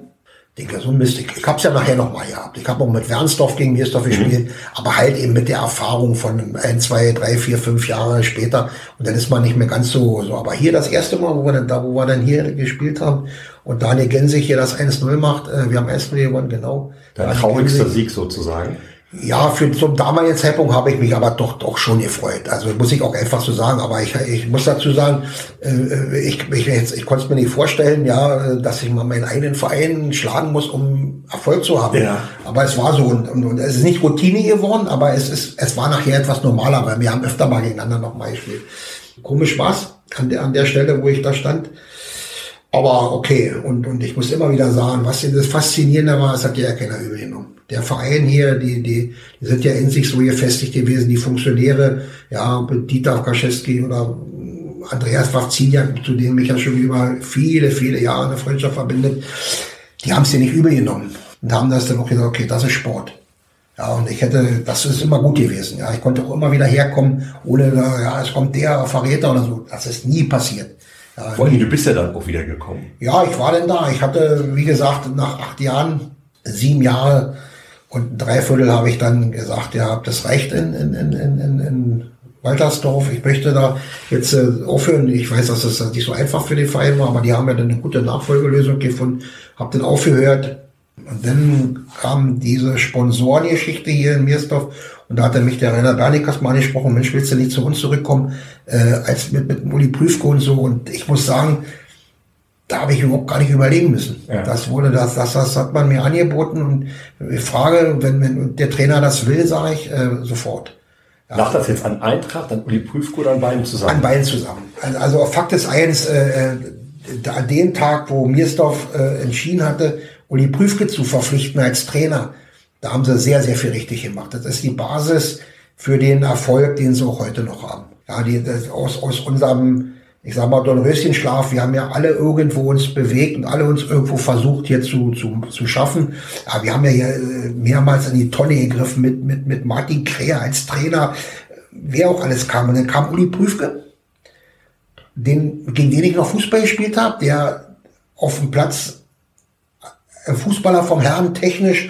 [SPEAKER 1] denke, so ein Mist. Ich, habe es ja nachher noch mal gehabt. Ich habe auch mit Wernsdorf gegen Miersdorf mhm. gespielt, aber halt eben mit der Erfahrung von ein, zwei, drei, vier, fünf Jahre später. Und dann ist man nicht mehr ganz so, so. Aber hier das erste Mal, wo wir dann, da, wo wir dann hier gespielt haben und Daniel Gensig hier das 1-0 macht, äh, wir haben 1-0 gewonnen, genau.
[SPEAKER 2] Der traurigste Sieg sozusagen.
[SPEAKER 1] Ja, für zum damaligen Zeitpunkt habe ich mich aber doch doch schon gefreut. Also muss ich auch einfach so sagen. Aber ich, ich muss dazu sagen, äh, ich, ich, ich, ich konnte es mir nicht vorstellen, ja, dass ich mal meinen eigenen Verein schlagen muss, um Erfolg zu haben. Ja. Aber es war so und, und, und es ist nicht Routine geworden, aber es ist es war nachher etwas normaler, weil wir haben öfter mal gegeneinander noch mal gespielt. Komisch war's an der an der Stelle, wo ich da stand. Aber okay, und, und ich muss immer wieder sagen, was das Faszinierende war, es hat ja keiner übel genommen der Verein hier, die, die, die sind ja in sich so gefestigt gewesen, die Funktionäre, ja, Dieter Kaschewski oder Andreas Wawziniak, zu dem mich ja schon über viele, viele Jahre eine Freundschaft verbindet, die haben es dir nicht übel genommen und haben das dann auch gesagt, okay, das ist Sport. Ja, und ich hätte, das ist immer gut gewesen. Ja, ich konnte auch immer wieder herkommen, ohne, ja, es kommt der Verräter oder so. Das ist nie passiert.
[SPEAKER 2] Ja, Vor allem, du bist ja dann auch wieder gekommen.
[SPEAKER 1] Ja, ich war denn da. Ich hatte, wie gesagt, nach acht Jahren, sieben Jahre und ein Dreiviertel habe ich dann gesagt, ja, das reicht in, in, in, in, in Waltersdorf. Ich möchte da jetzt äh, aufhören. Ich weiß, dass das nicht so einfach für den Verein war, aber die haben ja dann eine gute Nachfolgelösung gefunden. Habe dann aufgehört. Und dann kam diese Sponsorengeschichte hier in Miersdorf und da hat er mich der Rainer Bernikas mal angesprochen, Mensch, willst du nicht zu uns zurückkommen, äh, als mit, mit Uli Prüfko und so. Und ich muss sagen, da habe ich überhaupt gar nicht überlegen müssen. Ja. Das wurde das, das, das hat man mir angeboten und ich frage, wenn, wenn der Trainer das will, sage ich äh, sofort.
[SPEAKER 2] Ja. Macht das jetzt an Eintracht, an Uli Prüfko oder an beiden zusammen?
[SPEAKER 1] An beiden zusammen. Also, also Fakt ist eins, äh, äh an dem Tag, wo Miersdorf äh, entschieden hatte, Uli Prüfke zu verpflichten als Trainer, da haben sie sehr, sehr viel richtig gemacht. Das ist die Basis für den Erfolg, den sie auch heute noch haben. Ja, die, das, aus, aus unserem ich sag mal, Dornröschenschlaf, wir haben ja alle irgendwo uns bewegt und alle uns irgendwo versucht hier zu, zu, zu schaffen. Aber wir haben ja hier äh, mehrmals in die Tonne gegriffen mit, mit, mit Martin Kräher als Trainer, wer auch alles kam. Und dann kam Uli Prüfke, den, gegen den ich noch Fußball gespielt habe, der auf dem Platz äh, Fußballer vom Herrn technisch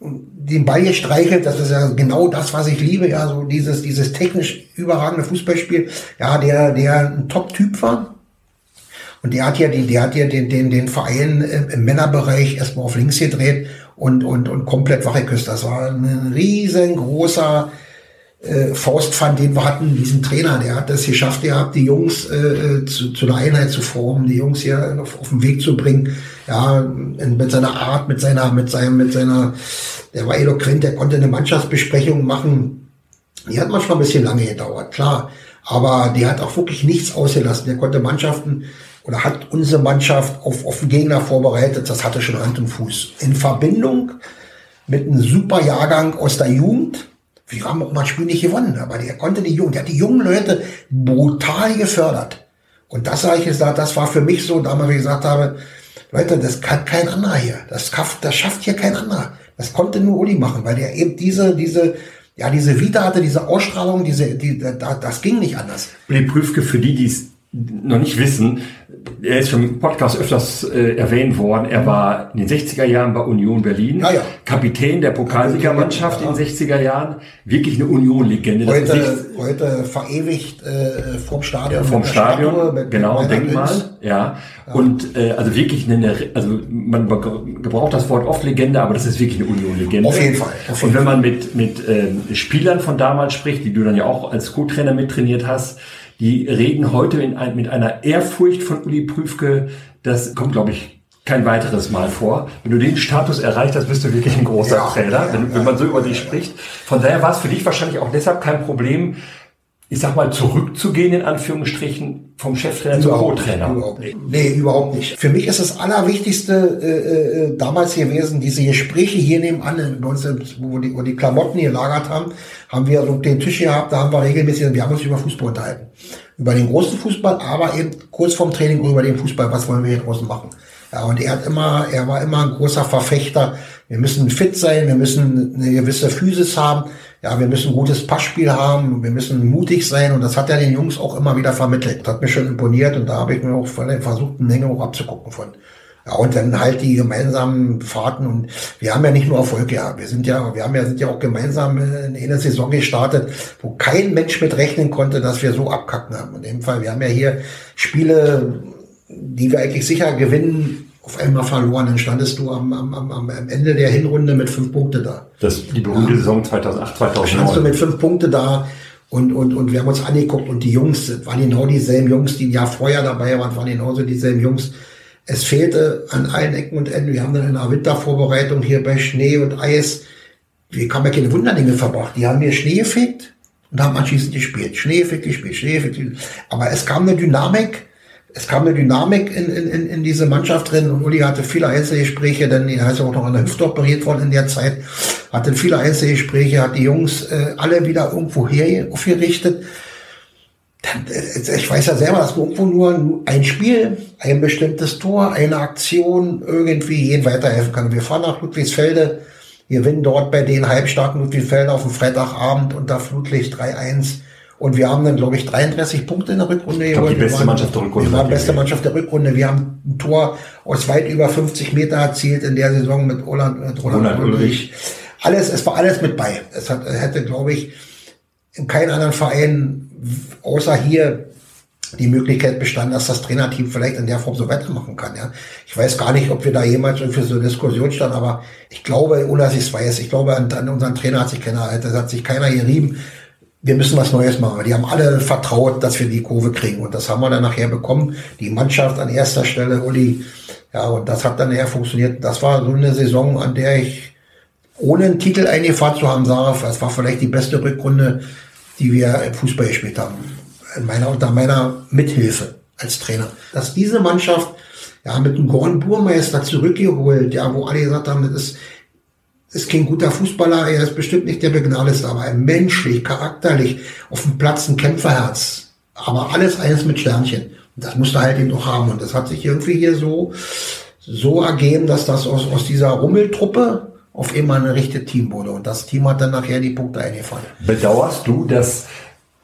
[SPEAKER 1] den Ball gestreichelt, das ist ja genau das, was ich liebe, ja, so dieses, dieses technisch überragende Fußballspiel, ja, der, der ein Top-Typ war. Und der hat ja, die, der hat ja den, den, den Verein im Männerbereich erstmal auf links gedreht und, und, und komplett wachgeküsst. Das war ein riesengroßer äh, Faustpfand, den wir hatten, diesen Trainer, der hat das geschafft, der hat die Jungs äh, äh, zu, zu einer Einheit zu formen, die Jungs hier auf, auf den Weg zu bringen, ja, mit seiner Art, mit seiner, mit seinem, mit seiner, der war eloquent, der konnte eine Mannschaftsbesprechung machen. Die hat manchmal ein bisschen lange gedauert, klar. Aber der hat auch wirklich nichts ausgelassen. Der konnte Mannschaften oder hat unsere Mannschaft auf, auf den Gegner vorbereitet. Das hatte schon Hand und Fuß. In Verbindung mit einem super Jahrgang aus der Jugend, wir haben auch mal ein Spiel nicht gewonnen, aber der konnte die Jungen, der hat die jungen Leute brutal gefördert. Und das sage ich gesagt, das war für mich so, damals, wie ich gesagt habe, Leute, das kann kein anderer hier. Das schafft, das schafft hier kein anderer. Das konnte nur Uli machen, weil der eben diese, diese, ja, diese Vita hatte, diese Ausstrahlung, diese, die, da, das ging nicht anders.
[SPEAKER 2] Uli Prüfke, für die, die es noch nicht wissen, er ist schon im Podcast öfters äh, erwähnt worden. Er war in den 60er Jahren bei Union Berlin, ja, ja. Kapitän der Pokalsiegermannschaft ja. in den 60er Jahren, wirklich eine Union-Legende.
[SPEAKER 1] Heute, heute verewigt äh, vom Stadion.
[SPEAKER 2] vom Stadion, Statue, mit, genau, mit Denkmal. Ja. Und äh, also wirklich eine, also man gebraucht das Wort oft Legende, aber das ist wirklich eine Union-Legende.
[SPEAKER 1] Auf jeden Fall.
[SPEAKER 2] Auf jeden Und wenn man mit, mit äh, Spielern von damals spricht, die du dann ja auch als Co-Trainer mittrainiert hast, die reden heute in ein, mit einer Ehrfurcht von Uli Prüfke. Das kommt, glaube ich, kein weiteres Mal vor. Wenn du den Status erreicht hast, bist du wirklich ein großer ja, Trainer, wenn, wenn man so über dich spricht. Von daher war es für dich wahrscheinlich auch deshalb kein Problem, ich sag mal, zurückzugehen, in Anführungsstrichen, vom Cheftrainer zum Co-Trainer?
[SPEAKER 1] Überhaupt nicht. Nee, überhaupt nicht. Für mich ist das Allerwichtigste äh, äh, damals gewesen, diese Gespräche hier nebenan, bei uns, wo die, wo die Klamotten gelagert haben, haben wir so den Tisch gehabt, da haben wir regelmäßig, wir haben uns über Fußball unterhalten. Über den großen Fußball, aber eben kurz vorm Training über den Fußball, was wollen wir hier draußen machen. Ja, und er hat immer, er war immer ein großer Verfechter. Wir müssen fit sein, wir müssen eine gewisse Physis haben ja, wir müssen ein gutes Passspiel haben, wir müssen mutig sein und das hat er den Jungs auch immer wieder vermittelt. Das hat mir schon imponiert und da habe ich mir auch versucht, eine Menge auch abzugucken von. Ja, und dann halt die gemeinsamen Fahrten und wir haben ja nicht nur Erfolg ja, wir sind ja, wir haben ja, sind ja auch gemeinsam in einer Saison gestartet, wo kein Mensch mit rechnen konnte, dass wir so abkacken haben. In dem Fall, wir haben ja hier Spiele, die wir eigentlich sicher gewinnen, auf einmal verloren. Dann standest du am, am, am, am Ende der Hinrunde mit fünf Punkte da.
[SPEAKER 2] Das die berühmte ja. Saison 2008, 2009.
[SPEAKER 1] Standst du mit fünf Punkte da und, und, und wir haben uns angeguckt und die Jungs, waren genau dieselben Jungs, die ein Jahr vorher dabei waren, waren genauso dieselben Jungs. Es fehlte an allen Ecken und Enden. Wir haben dann in der Wintervorbereitung hier bei Schnee und Eis, wir haben ja keine Wunderdinge verbracht. Die haben mir Schnee gefegt und haben anschließend gespielt. Schnee gefegt, gespielt, Schnee gefegt. Aber es kam eine Dynamik, es kam eine Dynamik in, in, in diese Mannschaft drin und Uli hatte viele Einzelgespräche, denn er ist ja auch noch an der Hüfte operiert worden in der Zeit, hatte viele Einzelgespräche, hat die Jungs äh, alle wieder irgendwo her aufgerichtet. Dann, äh, ich weiß ja selber, dass wir irgendwo nur ein Spiel, ein bestimmtes Tor, eine Aktion irgendwie jeden weiterhelfen kann. Wir fahren nach Ludwigsfelde, wir gewinnen dort bei den halbstarken Ludwigsfelde auf dem Freitagabend unter Flutlicht 3-1 und wir haben dann, glaube ich, 33 Punkte in der Rückrunde
[SPEAKER 2] ich glaub, Die beste waren, Mannschaft der
[SPEAKER 1] Rückrunde. Wir waren beste Mannschaft der Rückrunde. Wir haben ein Tor aus weit über 50 Meter erzielt in der Saison mit Roland, mit Roland, Roland Ulrich. Alles, es war alles mit bei. Es hat, hätte, glaube ich, in keinem anderen Verein außer hier die Möglichkeit bestanden, dass das Trainerteam vielleicht in der Form so weitermachen kann. Ja. Ich weiß gar nicht, ob wir da jemals für so eine Diskussion standen, aber ich glaube, ohne dass ich es weiß, ich glaube, an, an unseren Trainer hat sich keiner, hat sich keiner gerieben wir müssen was Neues machen. Die haben alle vertraut, dass wir die Kurve kriegen. Und das haben wir dann nachher bekommen. Die Mannschaft an erster Stelle, Uli. Ja, und das hat dann eher funktioniert. Das war so eine Saison, an der ich, ohne einen Titel eingefahren zu haben, sage, es war vielleicht die beste Rückrunde, die wir im Fußball gespielt haben. In meiner, unter meiner Mithilfe als Trainer. Dass diese Mannschaft, ja, mit einem Gorn Burmeister zurückgeholt, ja, wo alle gesagt haben, das ist, ist kein guter Fußballer, er ist bestimmt nicht der Begnadeste, aber menschlich, charakterlich, auf dem Platz ein Kämpferherz. Aber alles eines mit Sternchen. Und das musste halt eben auch haben. Und das hat sich irgendwie hier so, so ergeben, dass das aus, aus dieser Rummeltruppe auf immer ein richtiges Team wurde. Und das Team hat dann nachher die Punkte eingefahren.
[SPEAKER 2] Bedauerst du, dass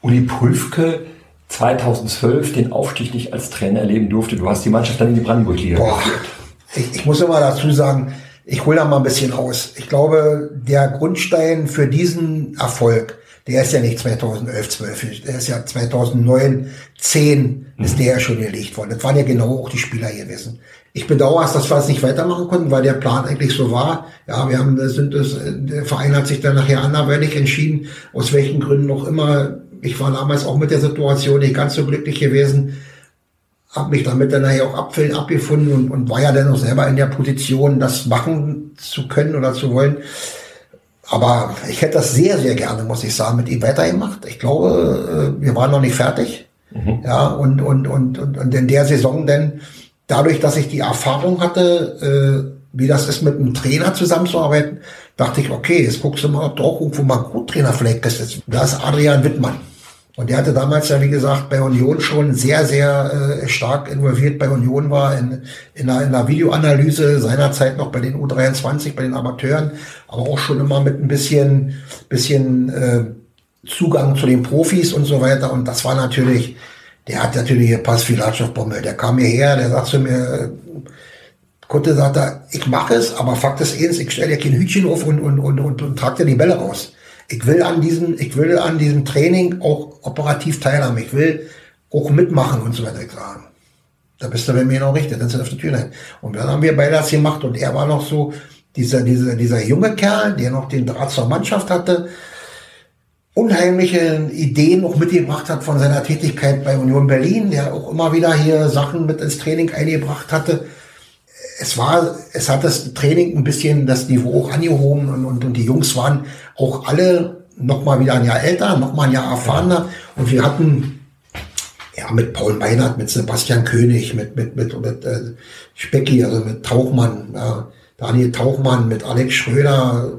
[SPEAKER 2] Uli Pulfke 2012 den Aufstieg nicht als Trainer erleben durfte? Du hast die Mannschaft dann in die Brandenburg-Liga
[SPEAKER 1] geführt. Ich, ich muss immer dazu sagen, ich hole da mal ein bisschen aus. Ich glaube, der Grundstein für diesen Erfolg, der ist ja nicht 2011, 12, der ist ja 2009, 10 ist der ja schon gelegt worden. Das waren ja genau auch die Spieler gewesen. Ich bedauere es, dass wir es nicht weitermachen konnten, weil der Plan eigentlich so war. Ja, wir haben, sind es, der Verein hat sich dann nachher anderweitig entschieden, aus welchen Gründen noch immer. Ich war damals auch mit der Situation nicht ganz so glücklich gewesen habe mich damit dann nachher auch abfällen, abgefunden und, und war ja dann auch selber in der Position, das machen zu können oder zu wollen. Aber ich hätte das sehr, sehr gerne, muss ich sagen, mit ihm weitergemacht. Ich glaube, äh, wir waren noch nicht fertig. Mhm. Ja, und, und, und, und, und in der Saison denn, dadurch, dass ich die Erfahrung hatte, äh, wie das ist, mit einem Trainer zusammenzuarbeiten, dachte ich, okay, jetzt guckst du mal, ob du auch irgendwo mal einen Co-Trainer vielleicht bist. Da ist Adrian Wittmann. Und der hatte damals ja, wie gesagt, bei Union schon sehr, sehr äh, stark involviert bei Union war, in, in, einer, in einer Videoanalyse, seinerzeit noch bei den U23, bei den Amateuren, aber auch schon immer mit ein bisschen, bisschen äh, Zugang zu den Profis und so weiter. Und das war natürlich, der hat natürlich Pass auf Bommel. Der kam hierher, der sagt zu mir, Kutte sagt er, ich mache es, aber Fakt ist eins, ich stelle dir kein Hütchen auf und, und, und, und, und trag dir die Bälle raus. Ich will an diesem, ich will an diesem Training auch operativ teilhaben. Ich will auch mitmachen und so weiter. Sagen. Da bist du bei mir noch richtig, dann sind auf der Tür rein. Und dann haben wir beide das gemacht und er war noch so dieser, dieser, dieser junge Kerl, der noch den Draht zur Mannschaft hatte, unheimliche Ideen auch mitgebracht hat von seiner Tätigkeit bei Union Berlin, der auch immer wieder hier Sachen mit ins Training eingebracht hatte es war, es hat das Training ein bisschen das Niveau auch angehoben und, und, und die Jungs waren auch alle noch mal wieder ein Jahr älter, noch mal ein Jahr erfahrener. Und wir hatten ja mit Paul Meinert, mit Sebastian König, mit mit mit, mit äh, Specki, also mit Tauchmann, ja, Daniel Tauchmann, mit Alex Schröder,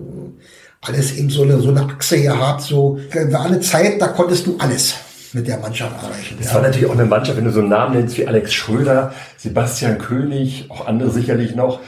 [SPEAKER 1] alles eben so eine so eine Achse gehabt. So war eine Zeit, da konntest du alles mit der Mannschaft erreichen.
[SPEAKER 2] Das ja. war natürlich auch eine Mannschaft, wenn du so einen Namen nennst wie Alex Schröder, Sebastian König, auch andere sicherlich noch,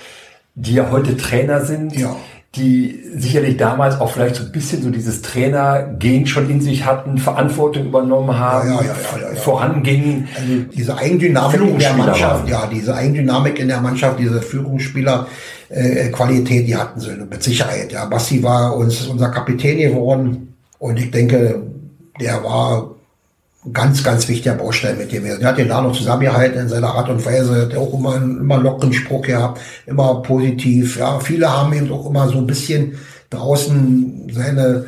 [SPEAKER 2] die ja heute Trainer sind. Ja die sicherlich damals auch vielleicht so ein bisschen so dieses Trainer-Gen schon in sich hatten, Verantwortung übernommen haben, ja, ja, ja, vorangingen.
[SPEAKER 1] Also diese Eigendynamik in der Mannschaft, ja, diese Eigendynamik in der Mannschaft, diese Führungsspieler-Qualität, die hatten sie mit Sicherheit. Ja, Basti war uns unser Kapitän geworden und ich denke, der war ganz, ganz wichtiger Baustein mit dem. Er hat den da noch zusammengehalten in seiner Art und Weise, hat auch immer, immer lockeren Spruch gehabt, immer positiv. Ja, viele haben eben auch immer so ein bisschen draußen seine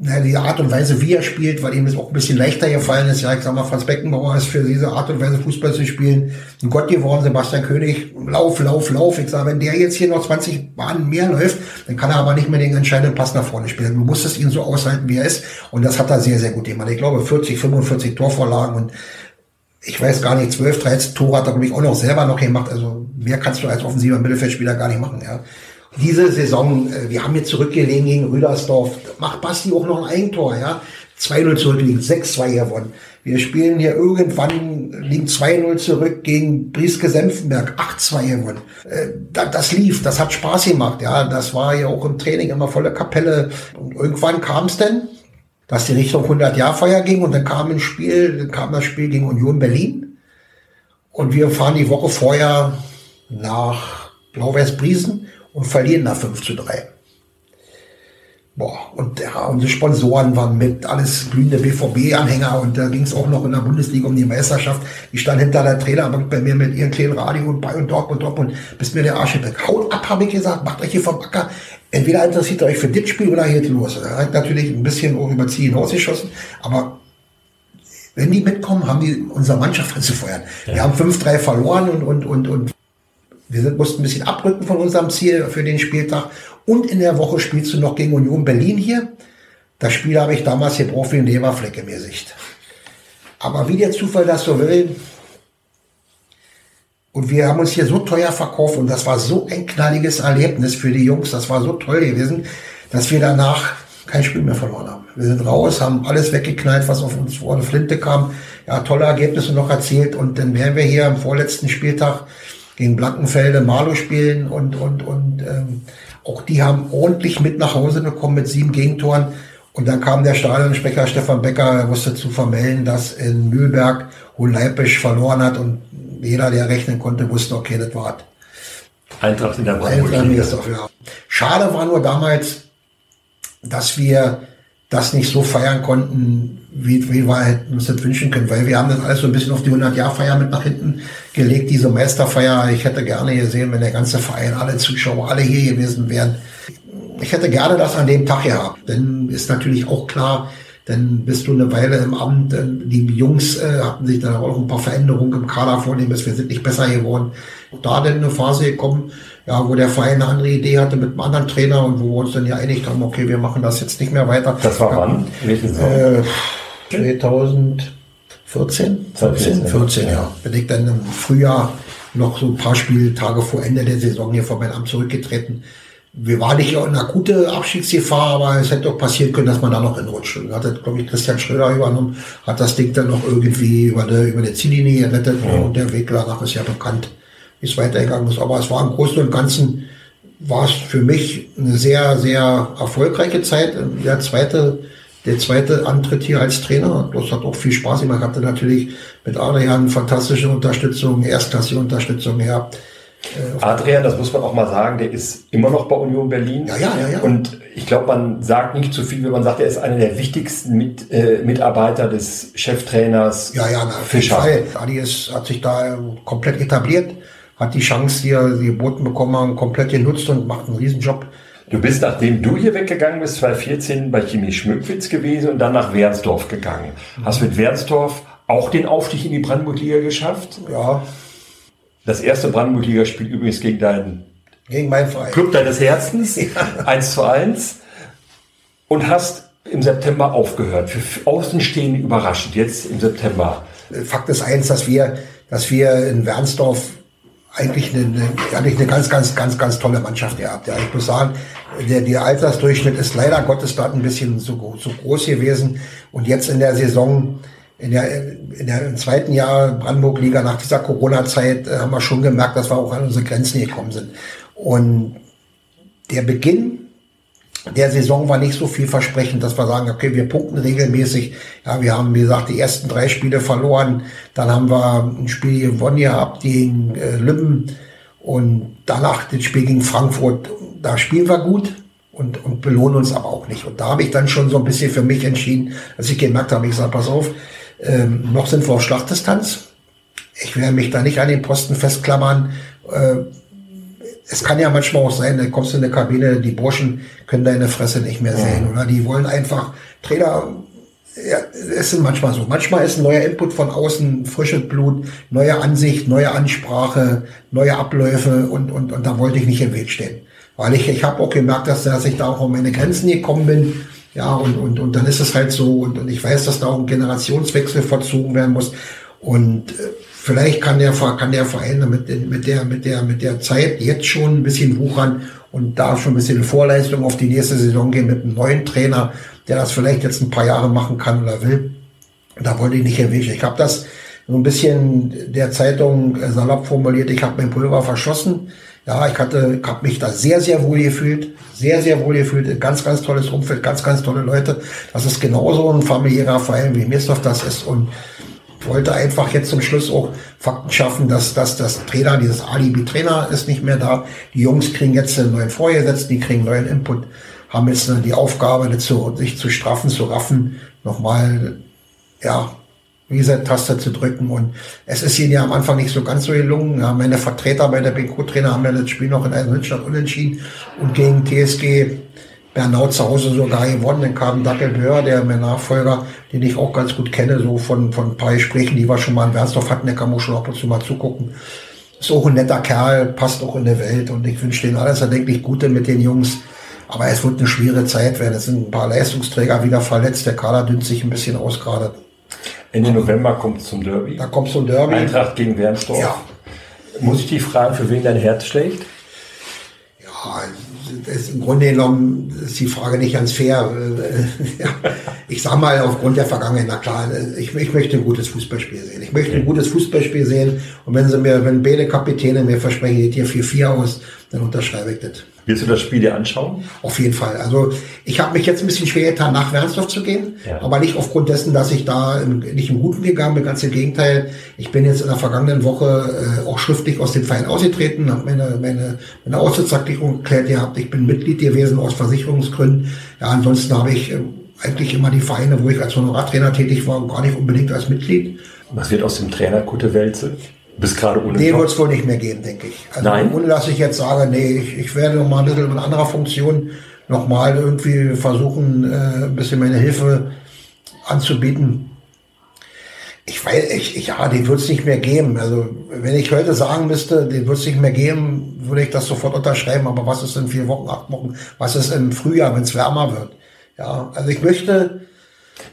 [SPEAKER 1] na, die Art und Weise, wie er spielt, weil ihm das auch ein bisschen leichter gefallen ist. Ja, ich sag mal, Franz Beckenbauer ist für diese Art und Weise Fußball zu spielen ein Gott geworden. Sebastian König, Lauf, Lauf, Lauf. Ich sage, wenn der jetzt hier noch 20 Bahnen mehr läuft, dann kann er aber nicht mehr den entscheidenden Pass nach vorne spielen. Du musstest ihn so aushalten, wie er ist. Und das hat er sehr, sehr gut gemacht. Ich glaube, 40, 45 Torvorlagen und ich weiß gar nicht, 12, 13 Tore hat er, glaube ich, auch noch selber noch gemacht. Also mehr kannst du als offensiver Mittelfeldspieler gar nicht machen. Ja diese Saison, äh, wir haben jetzt zurückgelegen gegen Rüdersdorf, macht Basti auch noch ein Eigentor, ja. 2-0 zurückgelegen, 6-2 gewonnen. Wir spielen hier irgendwann, liegen 2-0 zurück gegen Brieske Senfenberg, 8-2 gewonnen. Äh, das lief, das hat Spaß gemacht, ja. Das war ja auch im Training immer volle Kapelle. Und irgendwann kam es denn, dass die Richtung 100-Jahr-Feier ging und dann kam ein Spiel, dann kam das Spiel gegen Union Berlin. Und wir fahren die Woche vorher nach Blau-Weiß-Briesen und verlieren nach 5 zu 3. Boah, und ja, unsere Sponsoren waren mit, alles glühende BVB-Anhänger und da ging es auch noch in der Bundesliga um die Meisterschaft. Ich stand hinter der Trainerbank bei mir mit ihren kleinen Radio und bei und dort und dort und bis mir der Arsch weg. Haut ab, habe ich gesagt, macht euch hier vom Acker. Entweder interessiert ihr euch für das Spiel oder geht los. Er hat natürlich ein bisschen auch über Ziel hinausgeschossen, aber wenn die mitkommen, haben die unsere Mannschaft anzufeuern. Ja. Wir haben 5-3 verloren und, und, und, und wir sind, mussten ein bisschen abrücken von unserem Ziel für den Spieltag. Und in der Woche spielst du noch gegen Union Berlin hier. Das Spiel habe ich damals hier Profi in Leberfleck im Gesicht. Aber wie der Zufall das so will, und wir haben uns hier so teuer verkauft und das war so ein knalliges Erlebnis für die Jungs, das war so toll gewesen, dass wir danach kein Spiel mehr verloren haben. Wir sind raus, haben alles weggeknallt, was auf uns vor eine Flinte kam. Ja, tolle Ergebnisse noch erzielt und dann wären wir hier am vorletzten Spieltag gegen Blankenfelde Marlo spielen und, und, und ähm, auch die haben ordentlich mit nach Hause gekommen mit sieben Gegentoren. Und dann kam der Stadionsprecher Stefan Becker, er wusste zu vermelden, dass in Mühlberg Hohen Leipisch verloren hat und jeder, der rechnen konnte, wusste, okay, das war
[SPEAKER 2] Eintracht in der
[SPEAKER 1] ja. Schade war nur damals, dass wir das nicht so feiern konnten, wie, wie wir halt uns das wünschen können, weil wir haben das alles so ein bisschen auf die 100-Jahr-Feier mit nach hinten gelegt, diese Meisterfeier. Ich hätte gerne gesehen, wenn der ganze Verein, alle Zuschauer, alle hier gewesen wären. Ich hätte gerne das an dem Tag gehabt. Denn ist natürlich auch klar, dann bist du eine Weile im Amt. Die Jungs äh, hatten sich dann auch ein paar Veränderungen im Kader vornehmen, wir sind nicht besser geworden. Da dann eine Phase gekommen, ja, wo der Verein eine andere Idee hatte mit einem anderen Trainer und wo wir uns dann ja einig haben, okay, wir machen das jetzt nicht mehr weiter.
[SPEAKER 2] Das war wann?
[SPEAKER 1] Welche Äh, 2014? 14, 14, ja. Bin ich dann im Frühjahr noch so ein paar Spieltage vor Ende der Saison hier vor meinem Amt zurückgetreten. Wir waren nicht in einer gute Abschiedsgefahr, aber es hätte auch passieren können, dass man da noch hinrutscht. Hat, glaube ich, Christian Schröder übernommen, hat das Ding dann noch irgendwie über der, über der Ziellinie gerettet ja. und der Weg danach ist ja bekannt wie es weitergegangen ist. Aber es war im Großen und Ganzen, war es für mich eine sehr, sehr erfolgreiche Zeit. Der zweite, der zweite Antritt hier als Trainer, das hat auch viel Spaß gemacht. Ich hatte natürlich mit Adrian fantastische Unterstützung, erstklassige Unterstützung gehabt.
[SPEAKER 2] Äh, Adrian, das muss man auch mal sagen, der ist immer noch bei Union Berlin.
[SPEAKER 1] Ja, ja, ja. ja.
[SPEAKER 2] Und ich glaube, man sagt nicht zu viel, wenn man sagt, er ist einer der wichtigsten Mit, äh, Mitarbeiter des Cheftrainers
[SPEAKER 1] ja, ja, na, Fischer. Adi ist, hat sich da komplett etabliert hat die Chance, die er geboten bekommen haben, komplett genutzt und macht einen Riesenjob.
[SPEAKER 2] Du bist, nachdem du hier weggegangen bist, 2014 bei Chemie Schmückwitz gewesen und dann nach Wernsdorf gegangen. Hast mit Wernsdorf auch den Aufstieg in die Brandenburg-Liga geschafft?
[SPEAKER 1] Ja.
[SPEAKER 2] Das erste Brandenburg-Liga-Spiel übrigens gegen deinen
[SPEAKER 1] gegen meinen Verein.
[SPEAKER 2] Club deines Herzens. Ja. 1 zu 1. und hast im September aufgehört. Für Außenstehende überraschend, jetzt im September.
[SPEAKER 1] Fakt ist eins, dass wir, dass wir in Wernsdorf eigentlich eine, eine, eigentlich eine ganz, ganz, ganz, ganz tolle Mannschaft gehabt. Ja, ich muss sagen, der, der Altersdurchschnitt ist leider Gottes dort ein bisschen zu, zu groß gewesen. Und jetzt in der Saison, in der, in der im zweiten Jahr Brandenburg-Liga nach dieser Corona-Zeit äh, haben wir schon gemerkt, dass wir auch an unsere Grenzen gekommen sind. Und der Beginn der Saison war nicht so vielversprechend, dass wir sagen, okay, wir punkten regelmäßig. Ja, wir haben, wie gesagt, die ersten drei Spiele verloren. Dann haben wir ein Spiel gewonnen gehabt gegen äh, Lübben und danach das Spiel gegen Frankfurt. Da spielen wir gut und, und belohnen uns aber auch nicht. Und da habe ich dann schon so ein bisschen für mich entschieden, als ich gemerkt habe, ich sage, pass auf, ähm, noch sind wir auf Schlachtdistanz. Ich werde mich da nicht an den Posten festklammern. Äh, es kann ja manchmal auch sein, da kommst du in eine Kabine, die Burschen können deine Fresse nicht mehr sehen, ja. oder die wollen einfach, Trainer, ja, es ist manchmal so. Manchmal ist ein neuer Input von außen, frisches Blut, neue Ansicht, neue Ansprache, neue Abläufe und, und, und da wollte ich nicht im Weg stehen. Weil ich, ich habe auch gemerkt, dass, dass ich da auch um meine Grenzen gekommen bin. Ja, und, und, und dann ist es halt so. Und, und ich weiß, dass da auch ein Generationswechsel verzogen werden muss. Und äh, vielleicht kann der, kann der Verein mit, mit, der, mit, der, mit der Zeit jetzt schon ein bisschen wuchern und da schon ein bisschen Vorleistung auf die nächste Saison gehen mit einem neuen Trainer, der das vielleicht jetzt ein paar Jahre machen kann oder will. Da wollte ich nicht erwischen. Ich habe das so ein bisschen der Zeitung salopp formuliert, ich habe mein Pulver verschossen. Ja, ich hatte, habe mich da sehr, sehr wohl gefühlt, sehr, sehr wohl gefühlt, ganz, ganz tolles Umfeld, ganz, ganz tolle Leute. Das ist genauso ein familiärer Verein, wie Mirsdorf das ist und wollte einfach jetzt zum Schluss auch Fakten schaffen, dass, dass das Trainer, dieses Alibi-Trainer ist nicht mehr da. Die Jungs kriegen jetzt einen neuen Vorgesetzten, die kriegen neuen Input, haben jetzt die Aufgabe, zu, sich zu straffen, zu raffen, nochmal, ja, Reset-Taste zu drücken. Und es ist ihnen ja am Anfang nicht so ganz so gelungen. Ja, meine Vertreter bei der BQ-Trainer haben ja das Spiel noch in einem Hinstand unentschieden und gegen TSG Bernau zu Hause sogar gewonnen. Dann kam Dackelböhr, der mein Nachfolger, den ich auch ganz gut kenne, so von, von ein paar Gesprächen, die wir schon mal in Wernsdorf hatten, der kann man schon ab und zu mal zugucken. Ist auch ein netter Kerl, passt auch in der Welt und ich wünsche denen alles erdenklich Gute mit den Jungs. Aber es wird eine schwere Zeit werden. Es sind ein paar Leistungsträger wieder verletzt. Der Kader dünnt sich ein bisschen aus gerade.
[SPEAKER 2] Ende November kommt es zum Derby.
[SPEAKER 1] Da kommt zum Derby.
[SPEAKER 2] Eintracht gegen Wernsdorf. Ja. Muss ich die fragen, für wen dein Herz schlägt?
[SPEAKER 1] Ja, ist im Grunde genommen ist die Frage nicht ganz fair. ja, ich sage mal aufgrund der Vergangenheit, na klar, ich, ich, möchte ein gutes Fußballspiel sehen. Ich möchte ein gutes Fußballspiel sehen und wenn sie mir, wenn beide Kapitäne mir versprechen, geht hier 4-4 aus, dann unterschreibe ich das.
[SPEAKER 2] Willst du das Spiel dir anschauen?
[SPEAKER 1] Auf jeden Fall. Also ich habe mich jetzt ein bisschen schwer getan, nach Wernsdorf zu gehen, ja. aber nicht aufgrund dessen, dass ich da im, nicht im Guten gegangen bin, ganz im Gegenteil. Ich bin jetzt in der vergangenen Woche äh, auch schriftlich aus dem Verein ausgetreten, habe meine, meine, meine Austrittserklärung erklärt gehabt. Ich bin Mitglied gewesen aus Versicherungsgründen. Ja, ansonsten habe ich äh, eigentlich immer die Vereine, wo ich als Honorartrainer tätig war, gar nicht unbedingt als Mitglied.
[SPEAKER 2] Was wird aus dem Trainer Kutte Welze? Bist gerade ohne
[SPEAKER 1] Nee, wird es wohl nicht mehr geben, denke ich.
[SPEAKER 2] Also Nein.
[SPEAKER 1] Ohne dass ich jetzt sage, nee, ich, ich werde noch mal ein bisschen in anderer Funktion noch mal irgendwie versuchen, äh, ein bisschen meine Hilfe anzubieten. Ich weiß, ich, ich, ja, den wird es nicht mehr geben. Also wenn ich heute sagen müsste, den wird es nicht mehr geben, würde ich das sofort unterschreiben. Aber was ist in vier Wochen, acht Wochen? Was ist im Frühjahr, wenn es wärmer wird? Ja, also ich möchte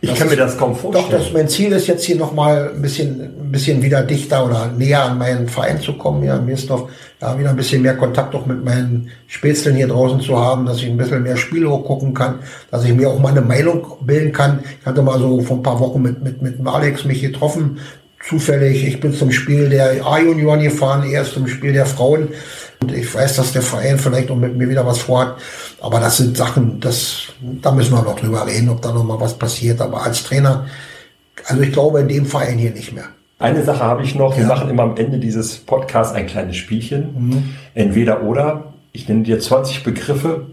[SPEAKER 2] ich das kann mir das kaum vorstellen.
[SPEAKER 1] Doch, das, mein Ziel ist jetzt hier nochmal ein bisschen, ein bisschen wieder dichter oder näher an meinen Verein zu kommen, hier in Mirsdorf, da wieder ein bisschen mehr Kontakt auch mit meinen Spätzeln hier draußen zu haben, dass ich ein bisschen mehr Spiele gucken kann, dass ich mir auch mal eine Meinung bilden kann. Ich hatte mal so vor ein paar Wochen mit, mit, mit Alex mich getroffen, zufällig. Ich bin zum Spiel der A-Junioren gefahren, erst zum Spiel der Frauen. Und ich weiß, dass der Verein vielleicht auch mit mir wieder was vorhat. Aber das sind Sachen, das, da müssen wir noch drüber reden, ob da noch mal was passiert. Aber als Trainer, also ich glaube in dem Verein hier nicht mehr.
[SPEAKER 2] Eine Sache habe ich noch. Wir ja. machen immer am Ende dieses Podcasts ein kleines Spielchen. Mhm. Entweder oder. Ich nenne dir 20 Begriffe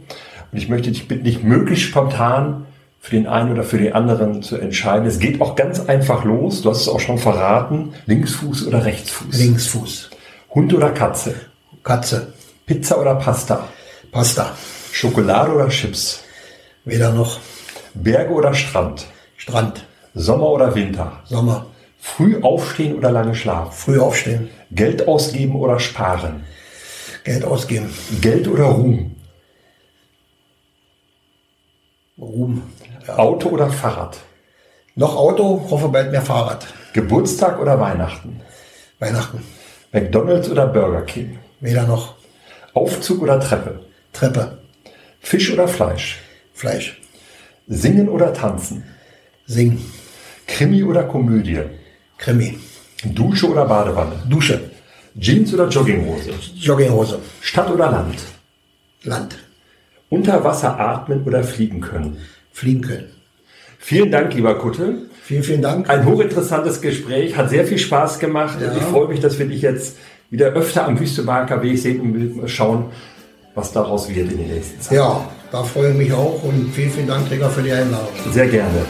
[SPEAKER 2] und ich möchte dich bitten, nicht möglichst spontan für den einen oder für den anderen zu entscheiden. Es geht auch ganz einfach los. Du hast es auch schon verraten. Linksfuß oder Rechtsfuß?
[SPEAKER 1] Linksfuß.
[SPEAKER 2] Hund oder Katze?
[SPEAKER 1] Katze.
[SPEAKER 2] Pizza oder Pasta?
[SPEAKER 1] Pasta.
[SPEAKER 2] Schokolade oder Chips?
[SPEAKER 1] Weder noch.
[SPEAKER 2] Berge oder Strand?
[SPEAKER 1] Strand.
[SPEAKER 2] Sommer oder Winter?
[SPEAKER 1] Sommer.
[SPEAKER 2] Früh aufstehen oder lange schlafen?
[SPEAKER 1] Früh aufstehen.
[SPEAKER 2] Geld ausgeben oder sparen?
[SPEAKER 1] Geld ausgeben.
[SPEAKER 2] Geld oder Ruhm?
[SPEAKER 1] Ruhm.
[SPEAKER 2] Ja. Auto oder Fahrrad?
[SPEAKER 1] Noch Auto, hoffe bald mehr Fahrrad.
[SPEAKER 2] Geburtstag oder Weihnachten?
[SPEAKER 1] Weihnachten.
[SPEAKER 2] McDonalds oder Burger King?
[SPEAKER 1] Weder noch.
[SPEAKER 2] Aufzug oder Treppe?
[SPEAKER 1] Treppe.
[SPEAKER 2] Fisch oder Fleisch?
[SPEAKER 1] Fleisch.
[SPEAKER 2] Singen oder tanzen?
[SPEAKER 1] Singen.
[SPEAKER 2] Krimi oder Komödie?
[SPEAKER 1] Krimi.
[SPEAKER 2] Dusche oder Badewanne?
[SPEAKER 1] Dusche.
[SPEAKER 2] Jeans oder Jogginghose?
[SPEAKER 1] Jogginghose.
[SPEAKER 2] Stadt oder Land?
[SPEAKER 1] Land.
[SPEAKER 2] Unter Wasser atmen oder fliegen können?
[SPEAKER 1] Fliegen können.
[SPEAKER 2] Vielen Dank, lieber Kutte.
[SPEAKER 1] Vielen, vielen Dank.
[SPEAKER 2] Ein hochinteressantes Gespräch, hat sehr viel Spaß gemacht ja. ich freue mich, dass wir dich jetzt wieder öfter am Wüstebarker Weg sehen und schauen, was daraus wird in den nächsten Zeit.
[SPEAKER 1] Ja, da freue ich mich auch und vielen, vielen Dank, Träger, für die Einladung.
[SPEAKER 2] Sehr gerne.